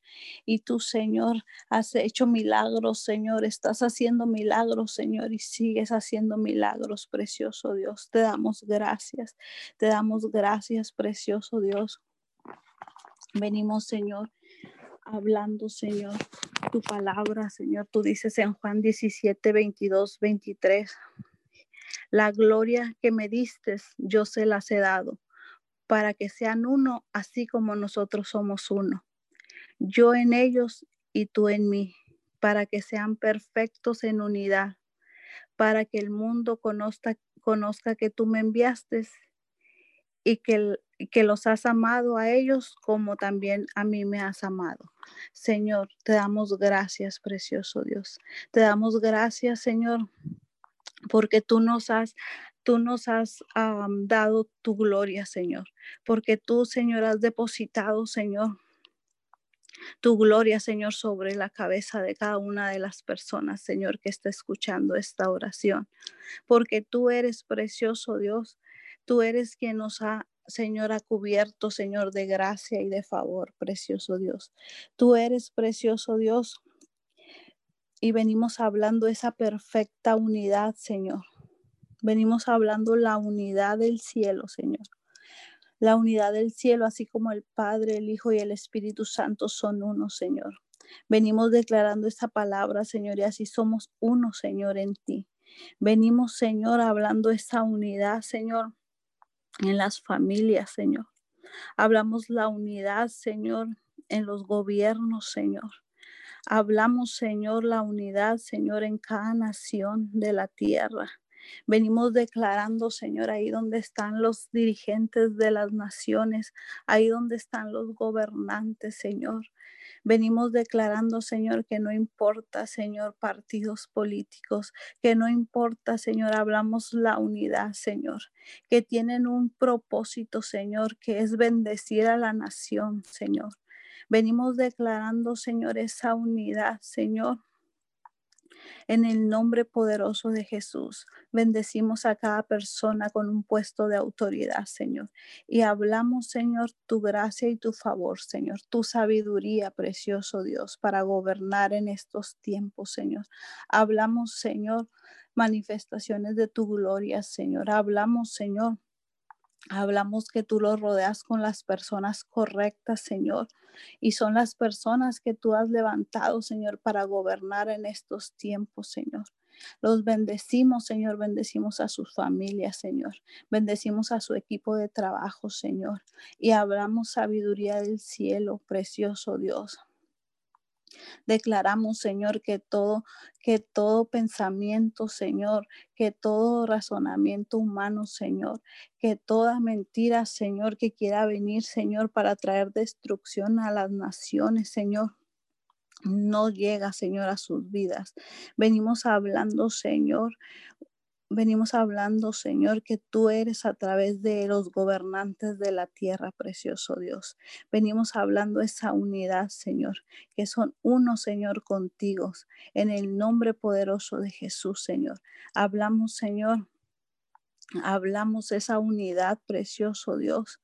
Y tú, Señor, has hecho milagros, Señor. Estás haciendo milagros, Señor, y sigues haciendo milagros, precioso Dios. Te damos gracias. Te damos gracias, precioso Dios. Venimos, Señor hablando, Señor, tu palabra, Señor. Tú dices en Juan 17, 22, 23, la gloria que me diste, yo se las he dado, para que sean uno, así como nosotros somos uno. Yo en ellos y tú en mí, para que sean perfectos en unidad, para que el mundo conozca, conozca que tú me enviaste y que, que los has amado a ellos como también a mí me has amado. Señor, te damos gracias, precioso Dios. Te damos gracias, Señor, porque tú nos has tú nos has dado tu gloria, Señor, porque tú, Señor, has depositado, Señor, tu gloria, Señor, sobre la cabeza de cada una de las personas, Señor, que está escuchando esta oración, porque tú eres precioso, Dios. Tú eres quien nos ha Señor, ha cubierto, Señor, de gracia y de favor, precioso Dios. Tú eres precioso Dios. Y venimos hablando esa perfecta unidad, Señor. Venimos hablando la unidad del cielo, Señor. La unidad del cielo, así como el Padre, el Hijo y el Espíritu Santo son uno, Señor. Venimos declarando esa palabra, Señor, y así somos uno, Señor, en ti. Venimos, Señor, hablando esa unidad, Señor en las familias, Señor. Hablamos la unidad, Señor, en los gobiernos, Señor. Hablamos, Señor, la unidad, Señor, en cada nación de la tierra. Venimos declarando, Señor, ahí donde están los dirigentes de las naciones, ahí donde están los gobernantes, Señor. Venimos declarando, Señor, que no importa, Señor, partidos políticos, que no importa, Señor, hablamos la unidad, Señor, que tienen un propósito, Señor, que es bendecir a la nación, Señor. Venimos declarando, Señor, esa unidad, Señor. En el nombre poderoso de Jesús, bendecimos a cada persona con un puesto de autoridad, Señor. Y hablamos, Señor, tu gracia y tu favor, Señor, tu sabiduría, precioso Dios, para gobernar en estos tiempos, Señor. Hablamos, Señor, manifestaciones de tu gloria, Señor. Hablamos, Señor, Hablamos que tú los rodeas con las personas correctas, Señor. Y son las personas que tú has levantado, Señor, para gobernar en estos tiempos, Señor. Los bendecimos, Señor, bendecimos a sus familias, Señor. Bendecimos a su equipo de trabajo, Señor. Y hablamos sabiduría del cielo, precioso Dios. Declaramos, Señor, que todo, que todo pensamiento, Señor, que todo razonamiento humano, Señor, que toda mentira, Señor, que quiera venir, Señor, para traer destrucción a las naciones, Señor, no llega, Señor, a sus vidas. Venimos hablando, Señor, Venimos hablando, Señor, que tú eres a través de los gobernantes de la tierra, precioso Dios. Venimos hablando esa unidad, Señor, que son uno, Señor, contigo. En el nombre poderoso de Jesús, Señor. Hablamos, Señor, hablamos esa unidad, precioso Dios.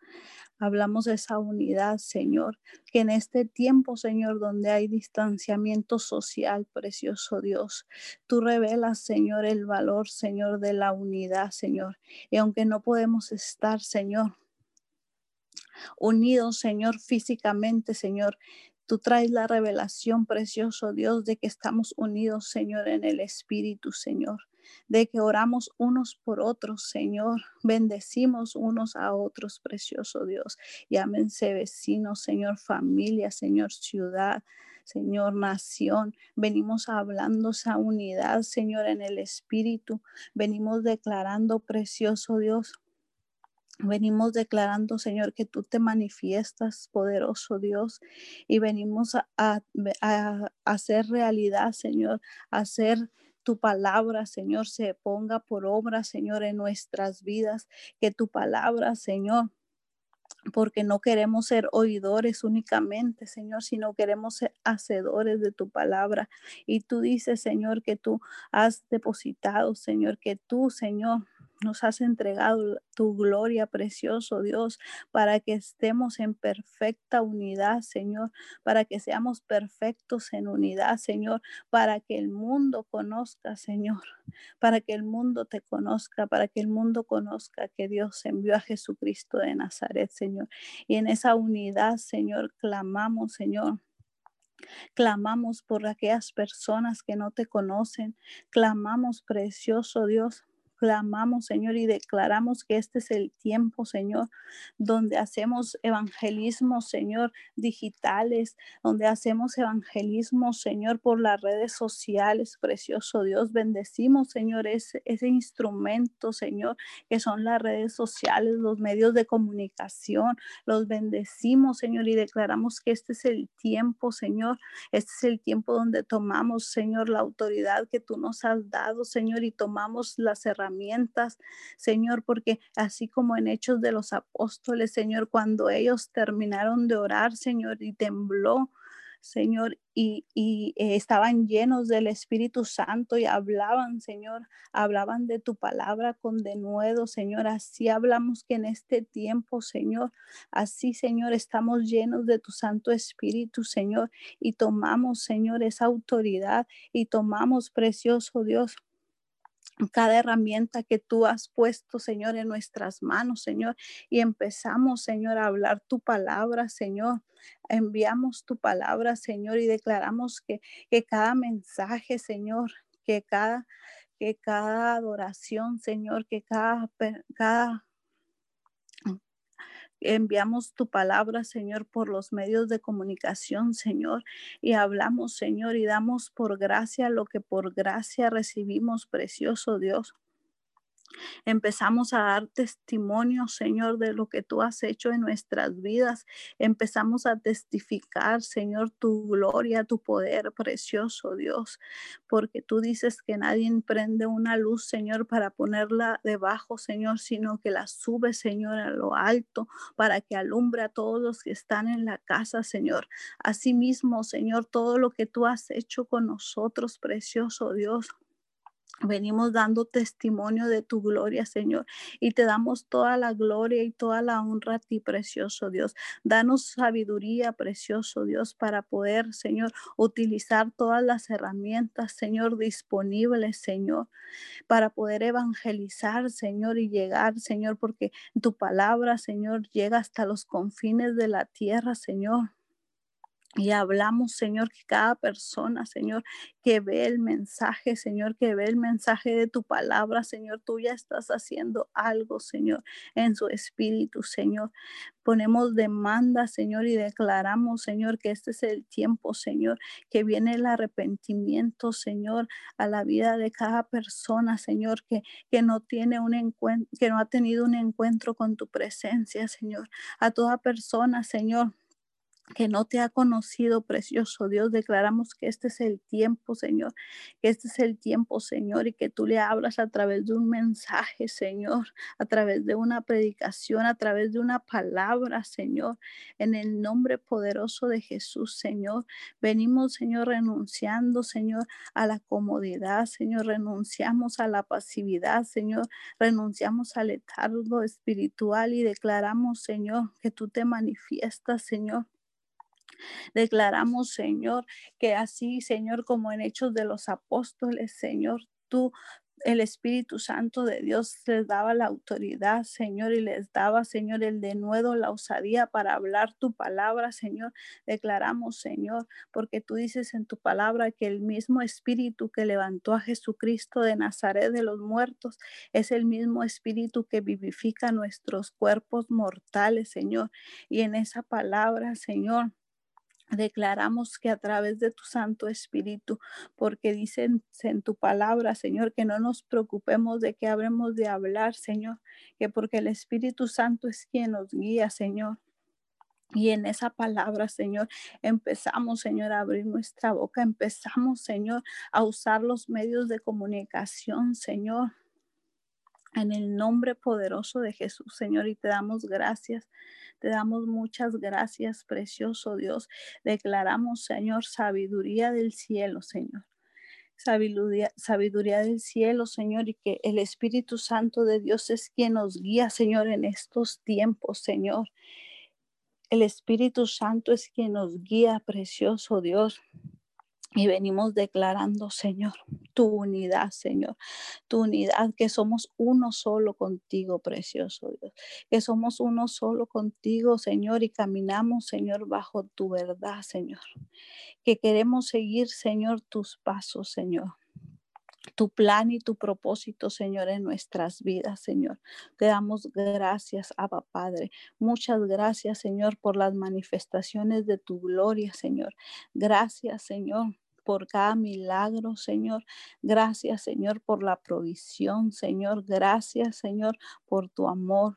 Hablamos esa unidad, Señor, que en este tiempo, Señor, donde hay distanciamiento social, precioso Dios, tú revelas, Señor, el valor, Señor, de la unidad, Señor. Y aunque no podemos estar, Señor, unidos, Señor, físicamente, Señor, Tú traes la revelación, precioso Dios, de que estamos unidos, Señor, en el Espíritu, Señor de que oramos unos por otros, Señor. Bendecimos unos a otros, precioso Dios. Llámense vecinos, Señor, familia, Señor, ciudad. Señor, nación. Venimos hablando esa unidad, Señor, en el Espíritu. Venimos declarando, precioso Dios, Venimos declarando, Señor, que tú te manifiestas, poderoso Dios, y venimos a, a, hacer realidad, Señor, a hacer tu palabra, Señor, se ponga por obra, Señor, en nuestras vidas. Que tu palabra, Señor, porque no queremos ser oidores únicamente, Señor, sino queremos ser hacedores de tu palabra. Y tú dices, Señor, que tú has depositado, Señor, que tú, Señor, nos has entregado tu gloria, precioso Dios, para que estemos en perfecta unidad, Señor, para que seamos perfectos en unidad, Señor, para que el mundo conozca, Señor, para que el mundo te conozca, para que el mundo conozca que Dios envió a Jesucristo de Nazaret, Señor. Y en esa unidad, Señor, clamamos, Señor. Clamamos por aquellas personas que no te conocen. Clamamos, precioso Dios, clamamos, Señor, y declaramos que este es el tiempo, Señor, donde hacemos evangelismo, Señor, digitales, donde hacemos evangelismo, Señor, por las redes sociales, precioso Dios. Bendecimos, Señor, ese, ese instrumento, Señor, que son las redes sociales, los medios de comunicación. Los bendecimos, Señor, y declaramos que este es el tiempo, Señor. Este es el tiempo donde tomamos, Señor, la autoridad que tú nos has dado, Señor, y tomamos las herramientas Señor, porque así como en Hechos de los Apóstoles, Señor, cuando ellos terminaron de orar, Señor, y tembló, Señor, y, y, eh, estaban llenos del Espíritu Santo y hablaban, Señor, hablaban de tu palabra con denuedo, Señor. Así hablamos que en este tiempo, Señor, así, Señor, estamos llenos de tu Santo Espíritu, Señor, y tomamos, Señor, esa autoridad y tomamos, precioso Dios, cada herramienta que tú has puesto, Señor, en nuestras manos, Señor, y empezamos, Señor, a hablar tu palabra, Señor. Enviamos tu palabra, Señor, y declaramos que, que cada mensaje, Señor, que cada, que cada adoración, Señor, que cada, cada enviamos tu palabra, Señor, por los medios de comunicación, Señor, y hablamos, Señor, y damos por gracia lo que por gracia recibimos, precioso Dios. Empezamos a dar testimonio, Señor, de lo que tú has hecho en nuestras vidas. Empezamos a testificar, Señor, tu gloria, tu poder, precioso Dios, porque tú dices que nadie prende una luz, Señor, para ponerla debajo, Señor, sino que la sube, Señor, a lo alto, para que alumbre a todos los que están en la casa, Señor. Asimismo, Señor, todo lo que tú has hecho con nosotros, precioso Dios. Venimos dando testimonio de tu gloria, Señor, y te damos toda la gloria y toda la honra a ti, precioso Dios. Danos sabiduría, precioso Dios, para poder, Señor, utilizar todas las herramientas, Señor, disponibles, Señor, para poder evangelizar, Señor, y llegar, Señor, porque tu palabra, Señor, llega hasta los confines de la tierra, Señor. Y hablamos, Señor, que cada persona, Señor, que ve el mensaje, Señor, que ve el mensaje de tu palabra, Señor, tú ya estás haciendo algo, Señor, en su espíritu, Señor. Ponemos demanda, Señor, y declaramos, Señor, que este es el tiempo, Señor, que viene el arrepentimiento, Señor, a la vida de cada persona, Señor, que, que no tiene un encuentro, que no ha tenido un encuentro con tu presencia, Señor. A toda persona, Señor que no te ha conocido, precioso Dios. Declaramos que este es el tiempo, Señor, que este es el tiempo, Señor, y que tú le hablas a través de un mensaje, Señor, a través de una predicación, a través de una palabra, Señor, en el nombre poderoso de Jesús, Señor. Venimos, Señor, renunciando, Señor, a la comodidad, Señor, renunciamos a la pasividad, Señor, renunciamos al letargo espiritual y declaramos, Señor, que tú te manifiestas, Señor Declaramos, Señor, que así, Señor, como en Hechos de los Apóstoles, Señor, tú el Espíritu Santo de Dios les daba la autoridad, Señor, y les daba, Señor, el denuedo, la osadía para hablar tu palabra, Señor. Declaramos, Señor, porque tú dices en tu palabra que el mismo Espíritu que levantó a Jesucristo de Nazaret de los muertos es el mismo Espíritu que vivifica nuestros cuerpos mortales, Señor. Y en esa palabra, Señor, Declaramos que a través de tu Santo Espíritu, porque dicen en tu palabra, Señor, que no nos preocupemos de qué habremos de hablar, Señor, que porque el Espíritu Santo es quien nos guía, Señor. Y en esa palabra, Señor, empezamos, Señor, a abrir nuestra boca, empezamos, Señor, a usar los medios de comunicación, Señor, en el nombre poderoso de Jesús, Señor, y te damos gracias. Te damos muchas gracias, precioso Dios. Declaramos, Señor, sabiduría del cielo, Señor. Sabiduría, sabiduría del cielo, Señor, y que el Espíritu Santo de Dios es quien nos guía, Señor, en estos tiempos, Señor. El Espíritu Santo es quien nos guía, precioso Dios. Y venimos declarando, Señor, tu unidad, Señor, tu unidad, que somos uno solo contigo, precioso Dios, que somos uno solo contigo, Señor, y caminamos, Señor, bajo tu verdad, Señor, que queremos seguir, Señor, tus pasos, Señor tu plan y tu propósito, Señor, en nuestras vidas, Señor. Te damos gracias, Abba Padre. Muchas gracias, Señor, por las manifestaciones de tu gloria, Señor. Gracias, Señor por cada milagro, Señor. Gracias, Señor, por la provisión, Señor. Gracias, Señor, por tu amor.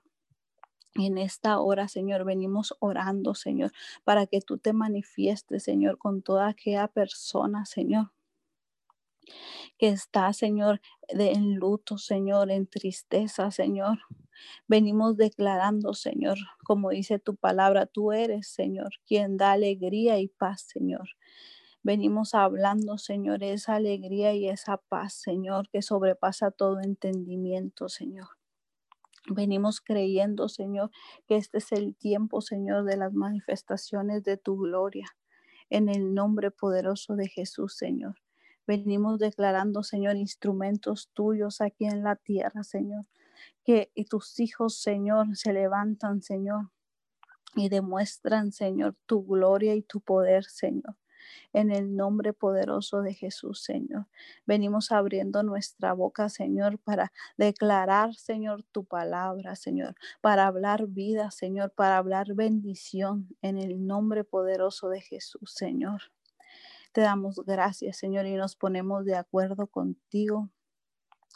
En esta hora, Señor, venimos orando, Señor, para que tú te manifiestes, Señor, con toda aquella persona, Señor, que está, Señor, de, en luto, Señor, en tristeza, Señor. Venimos declarando, Señor, como dice tu palabra, tú eres, Señor, quien da alegría y paz, Señor. Venimos hablando, Señor, esa alegría y esa paz, Señor, que sobrepasa todo entendimiento, Señor. Venimos creyendo, Señor, que este es el tiempo, Señor, de las manifestaciones de tu gloria. En el nombre poderoso de Jesús, Señor. Venimos declarando, Señor, instrumentos tuyos aquí en la tierra, Señor. Que tus hijos, Señor, se levantan, Señor, y demuestran, Señor, tu gloria y tu poder, Señor. En el nombre poderoso de Jesús, Señor. Venimos abriendo nuestra boca, Señor, para declarar, Señor, tu palabra, Señor, para hablar vida, Señor, para hablar bendición en el nombre poderoso de Jesús, Señor. Te damos gracias, Señor, y nos ponemos de acuerdo contigo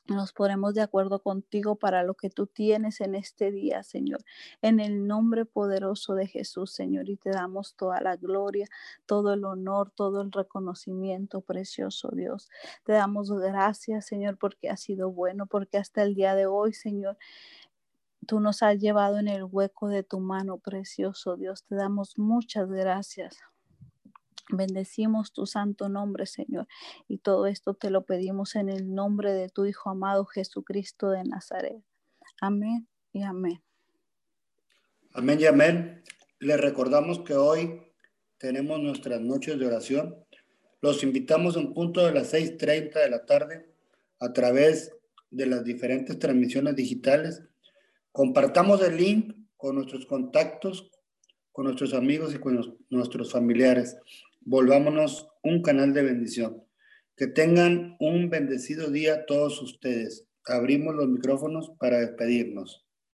nos ponemos de acuerdo contigo para lo que tú tienes en este día, Señor. En el nombre poderoso de Jesús, Señor. Y te damos toda la gloria, todo el honor, todo el reconocimiento, precioso Dios. Te damos gracias, Señor, porque has sido bueno, porque hasta el día de hoy, Señor, tú nos has llevado en el hueco de tu mano, precioso Dios. Te damos muchas gracias. Bendecimos tu santo nombre, Señor. Y todo esto te lo pedimos en el nombre de tu Hijo amado Jesucristo de Nazaret. Amén y amén. Amén y amén. Les recordamos que hoy tenemos nuestras noches de oración. Los invitamos a un punto de las 6.30 de la tarde a través de las diferentes transmisiones digitales. Compartamos el link con nuestros contactos, con nuestros amigos y con nuestros familiares volvámonos un canal de bendición. Que tengan un bendecido día todos ustedes. Abrimos los micrófonos para despedirnos.